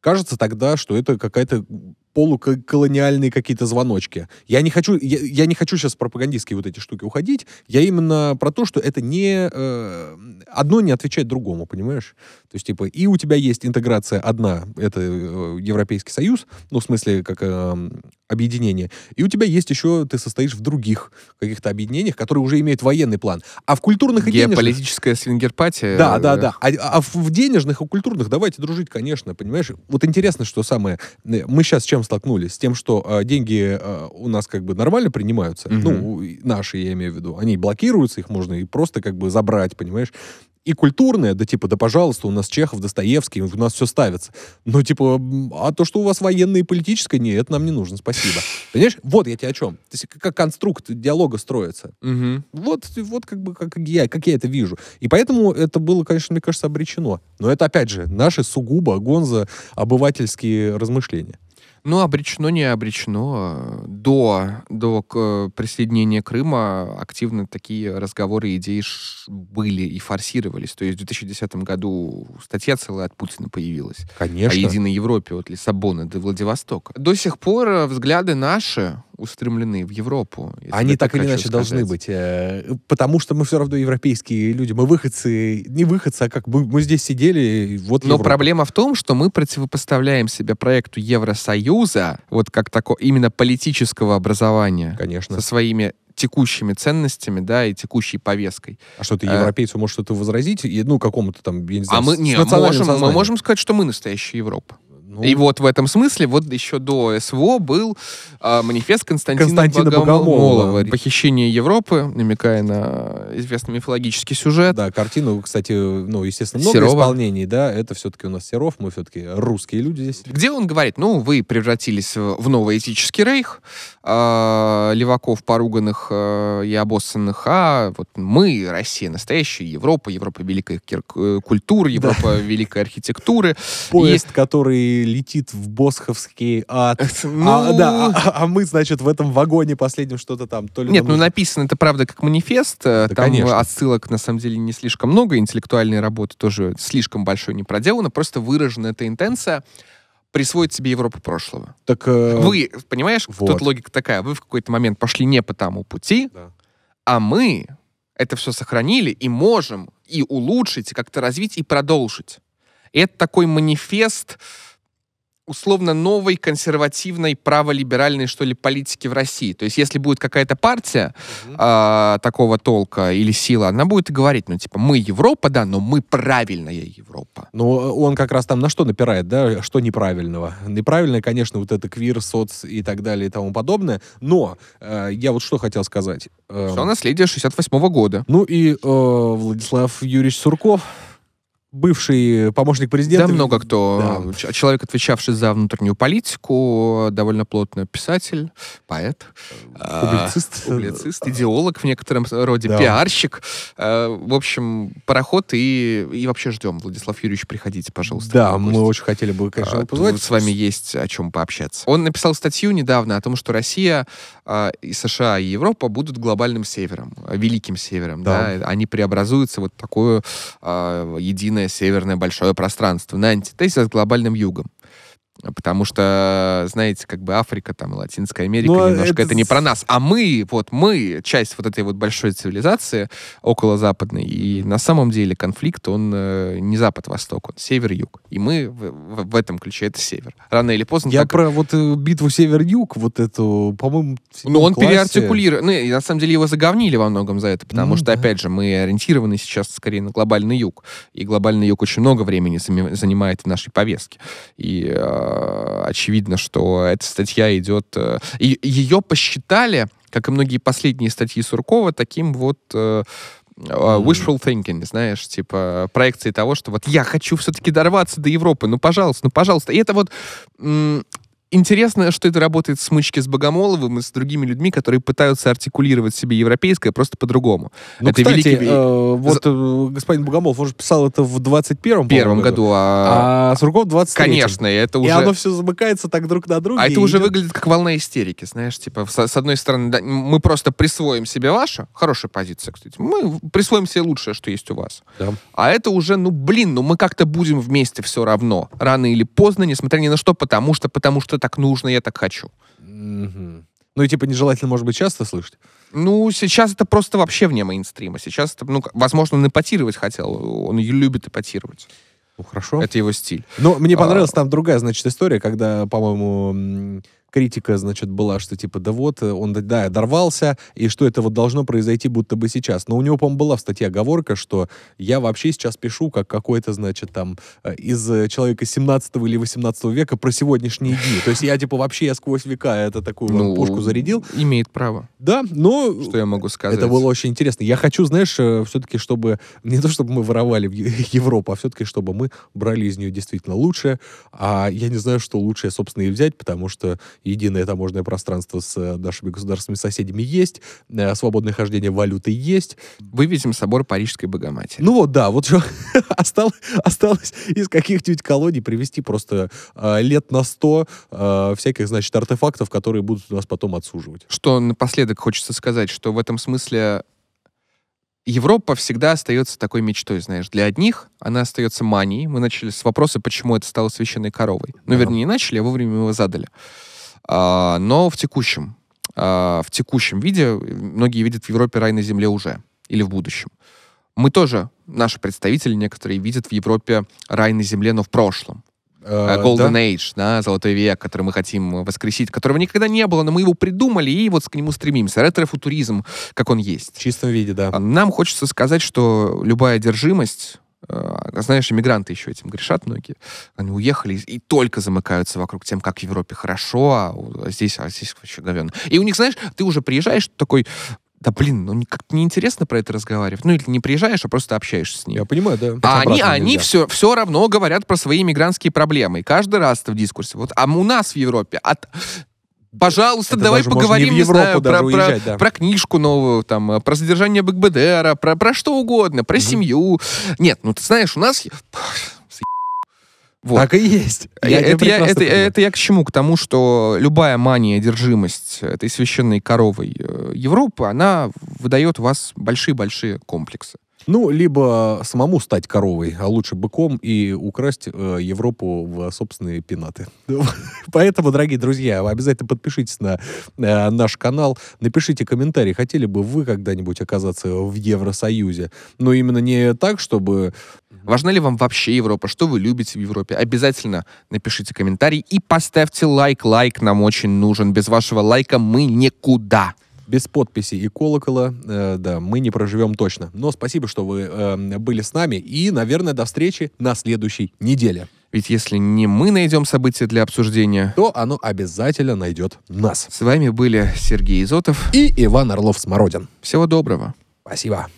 кажется тогда, что это какая-то полуколониальные какие-то звоночки. Я не хочу, я, я не хочу сейчас пропагандистские вот эти штуки уходить. Я именно про то, что это не э, одно не отвечает другому, понимаешь? То есть типа и у тебя есть интеграция одна, это э, Европейский Союз, ну в смысле как э, объединение, и у тебя есть еще ты состоишь в других каких-то объединениях, которые уже имеют военный план, а в культурных и денежных Геополитическая свингерпатия. да, да, э, да. А, а в денежных и культурных давайте дружить, конечно, понимаешь? Вот интересно, что самое. э, Мы сейчас чем столкнулись? С тем, что э, деньги э, у нас как бы нормально принимаются. Мгм. Ну, наши, я имею в виду. Они блокируются, их можно и просто как бы забрать, понимаешь? И культурное, да типа, да пожалуйста, у нас Чехов, Достоевский, у нас все ставится. Но типа, м, а то, что у вас военное и политическое, нет, это нам не нужно, спасибо. Понимаешь? Вот я тебе о чем. То есть как- конструкт диалога строится. мгм. Вот, вот как бы как я, как я это вижу. И поэтому это было, конечно, мне кажется, обречено. Но это, опять же, наши сугубо гонза обывательские размышления. Ну, обречено, не обречено. До, до к- присоединения Крыма активно такие разговоры идеи были и форсировались. То есть в 2010 году статья целая от Путина появилась. Конечно. О единой Европе от Лиссабона до Владивостока. До сих пор э, взгляды наши устремлены в Европу. Они так или иначе должны сказать. быть. э, Потому что мы все равно европейские люди. Мы выходцы, не выходцы, а как мы, мы здесь сидели, вот Но Европа. проблема в том, что мы противопоставляем себя проекту Евросоюза, вот как такого именно политического образования, Конечно. со своими текущими ценностями, да, и текущей повесткой. А что ты э, европейцу можешь что-то возразить? Ну, какому-то там, я не знаю, а мы, не, можем, мы можем сказать, что мы настоящая Европа. Ну, И вот в этом смысле, вот еще до СВО был а, манифест Константина, Константина Богомолова. Богомолова. «Похищение Европы», намекая на известный мифологический сюжет. Да, картину, кстати, ну, естественно, много Серова. исполнений, да, это все-таки у нас Серов, мы все-таки русские люди здесь. Где он говорит, ну, вы превратились в новый этический рейх, а, леваков поруганных а, и обоссанных, а вот мы, Россия, настоящая Европа, Европа великой кир- э, культуры, Европа великой архитектуры. Поезд, который летит в Босховский ад. Ну, А, да, а, а мы, значит, в этом вагоне последнем что-то там. То ли Нет, ну написано это правда как манифест. э, Да, Там конечно. отсылок на самом деле не слишком много, интеллектуальной работы тоже слишком большой не проделано, просто выражена эта интенция присвоить себе Европу прошлого. Так, э, Вы, понимаешь, вот. тут логика такая, вы в какой-то момент пошли не по тому пути, Да. а мы это все сохранили и можем и улучшить, и как-то развить, и продолжить. И это такой манифест условно новой консервативной праволиберальной, что ли, политики в России. То есть если будет какая-то партия Мгм. а, такого толка или сила, она будет говорить, ну, типа, мы Европа, да, но мы правильная Европа. Ну, он как раз там на что напирает, да, что неправильного. Неправильное, конечно, вот это квир, соц и так далее и тому подобное. Но э, я вот что хотел сказать. Э, Все наследие 68 года. Ну и э, Владислав Юрьевич Сурков, бывший помощник президента. Да, много кто. Да. Человек, отвечавший за внутреннюю политику, довольно плотно писатель, поэт, а, Публицист. *laughs* публицист, идеолог в некотором роде, Да. пиарщик. А, В общем, пароход и, и вообще ждем. Владислав Юрьевич, приходите, пожалуйста. Да, мы очень хотели бы, конечно, А, позвать. С вами есть о чем пообщаться. Он написал статью недавно о том, что Россия, а, и США, и Европа будут глобальным севером, а, великим севером. Да. Да. Они преобразуются вот такое а, единое северное большое пространство на антитезе с глобальным югом. Потому что, знаете, как бы Африка, там, Латинская Америка, Ну, а немножко это это, не про нас. А мы, вот мы, часть вот этой вот большой цивилизации около западной. И на самом деле конфликт, он э, не запад-восток, он север-юг. И мы в, в- в этом ключе это север. Рано или поздно Я так- про вот э, битву Север-Юг, вот эту, по-моему, Ну, он классе. переартикулирует. Ну, и на самом деле его заговнили во многом за это, потому Ну, что, да. опять же, мы ориентированы сейчас скорее на глобальный юг. И глобальный юг очень много времени занимает в нашей повестке. И э, очевидно, что эта статья идет... э, и ее посчитали, как и многие последние статьи Суркова, таким вот... э, э, wishful thinking, знаешь, типа проекции того, что вот я хочу все-таки дорваться до Европы, ну, пожалуйста, ну, пожалуйста. И это вот интересно, что это работает в смычке с Богомоловым и с другими людьми, которые пытаются артикулировать себе европейское просто по-другому. Ну, это кстати, великий... э, вот э, господин Богомолов, он же писал это в 21-м в первом году, а... а Сурков в 23 Конечно, и это И уже... оно все замыкается так друг на друга. А и это уже идет- выглядит как волна истерики, знаешь, типа, с, с одной стороны, да, мы просто присвоим себе ваше, хорошая позиция, кстати, мы присвоим себе лучшее, что есть у вас. Да. А это уже, ну, блин, ну мы как-то будем вместе все равно, рано или поздно, несмотря ни на что, потому что, потому что так нужно, я так хочу. Мгм. Ну и типа нежелательно, может быть, часто слышать. Ну, сейчас это просто вообще вне мейнстрима. Сейчас, это, ну, возможно, он эпатировать хотел, он любит эпатировать. Ну хорошо. Это его стиль. Но мне А. понравилась там другая, значит, история, когда, по-моему, критика, значит, была, что типа, да вот, э, он, да, дорвался, и что это вот должно произойти будто бы сейчас. Но у него, по-моему, была в статье оговорка, что я вообще сейчас пишу как какой-то, значит, там, э, из э, человека 17 или 18 века про сегодняшние дни. То есть я, типа, вообще я сквозь века это такую вот Ну, пушку зарядил. Имеет право. Да, но Что я могу сказать? это было очень интересно. Я хочу, знаешь, все-таки, чтобы не то, чтобы мы воровали в *laughs* Европу, а все-таки, чтобы мы брали из нее действительно лучшее. А я не знаю, что лучшее, собственно, и взять, потому что единое таможенное пространство с э, нашими государственными соседями есть, э, свободное хождение валюты есть. Вывезем собор Парижской Богоматери. Ну вот, да, вот что *laughs* осталось, осталось из каких-нибудь колоний привезти просто э, лет на сто э, всяких, значит, артефактов, которые будут нас потом отсуживать. Что напоследок хочется сказать, что в этом смысле Европа всегда остается такой мечтой, знаешь. Для одних она остается манией. Мы начали с вопроса, почему это стало священной коровой. Ну, Ага. вернее, не начали, а вовремя его задали. А, но в текущем, а, в текущем виде многие видят в Европе рай на земле уже. Или в будущем. Мы тоже, наши представители некоторые, видят в Европе рай на земле, но в прошлом. Э, Э, Golden да? Age, да, золотой век, который мы хотим воскресить, которого никогда не было, но мы его придумали и вот к нему стремимся. Ретро-футуризм, как он есть. В чистом виде, да. А Нам хочется сказать, что любая одержимость, знаешь, иммигранты еще этим грешат многие, они уехали и только замыкаются вокруг тем, как в Европе хорошо, а а здесь, а здесь вообще говенно. И у них, знаешь, ты уже приезжаешь такой, да блин, ну как-то неинтересно про это разговаривать. Ну или не приезжаешь, а просто общаешься с ними. Я понимаю, да. А они, они все, все равно говорят про свои мигрантские проблемы. Каждый раз это в дискурсе. Вот, а у нас в Европе... От... Пожалуйста, Это давай поговорим, не не знаю, про, про- уезжать, да. про книжку новую, там, э, про содержание БГБДР, про, про что угодно, про семью. Нет, ну ты знаешь, у нас... Вот. Так и есть. Э, Я это, я, это, понимаю. это я к чему? К тому, что любая мания, одержимость этой священной коровой э, Европы, она выдает в вас большие-большие комплексы. Ну, либо самому стать коровой, а лучше быком и украсть э, Европу в собственные пенаты. *laughs* Поэтому, дорогие друзья, обязательно подпишитесь на э, наш канал, напишите комментарий, хотели бы вы когда-нибудь оказаться в Евросоюзе. Но именно не так, чтобы... Важна ли вам вообще Европа? Что вы любите в Европе? Обязательно напишите комментарий и поставьте лайк. Лайк нам очень нужен. Без вашего лайка мы никуда. Без подписи и колокола, э, да, мы не проживем точно. Но спасибо, что вы э, были с нами. И, наверное, до встречи на следующей неделе. Ведь если не мы найдем события для обсуждения, То оно обязательно найдет нас. с вами были Сергей Изотов. И Иван Орлов-Смородин. Всего доброго. Спасибо.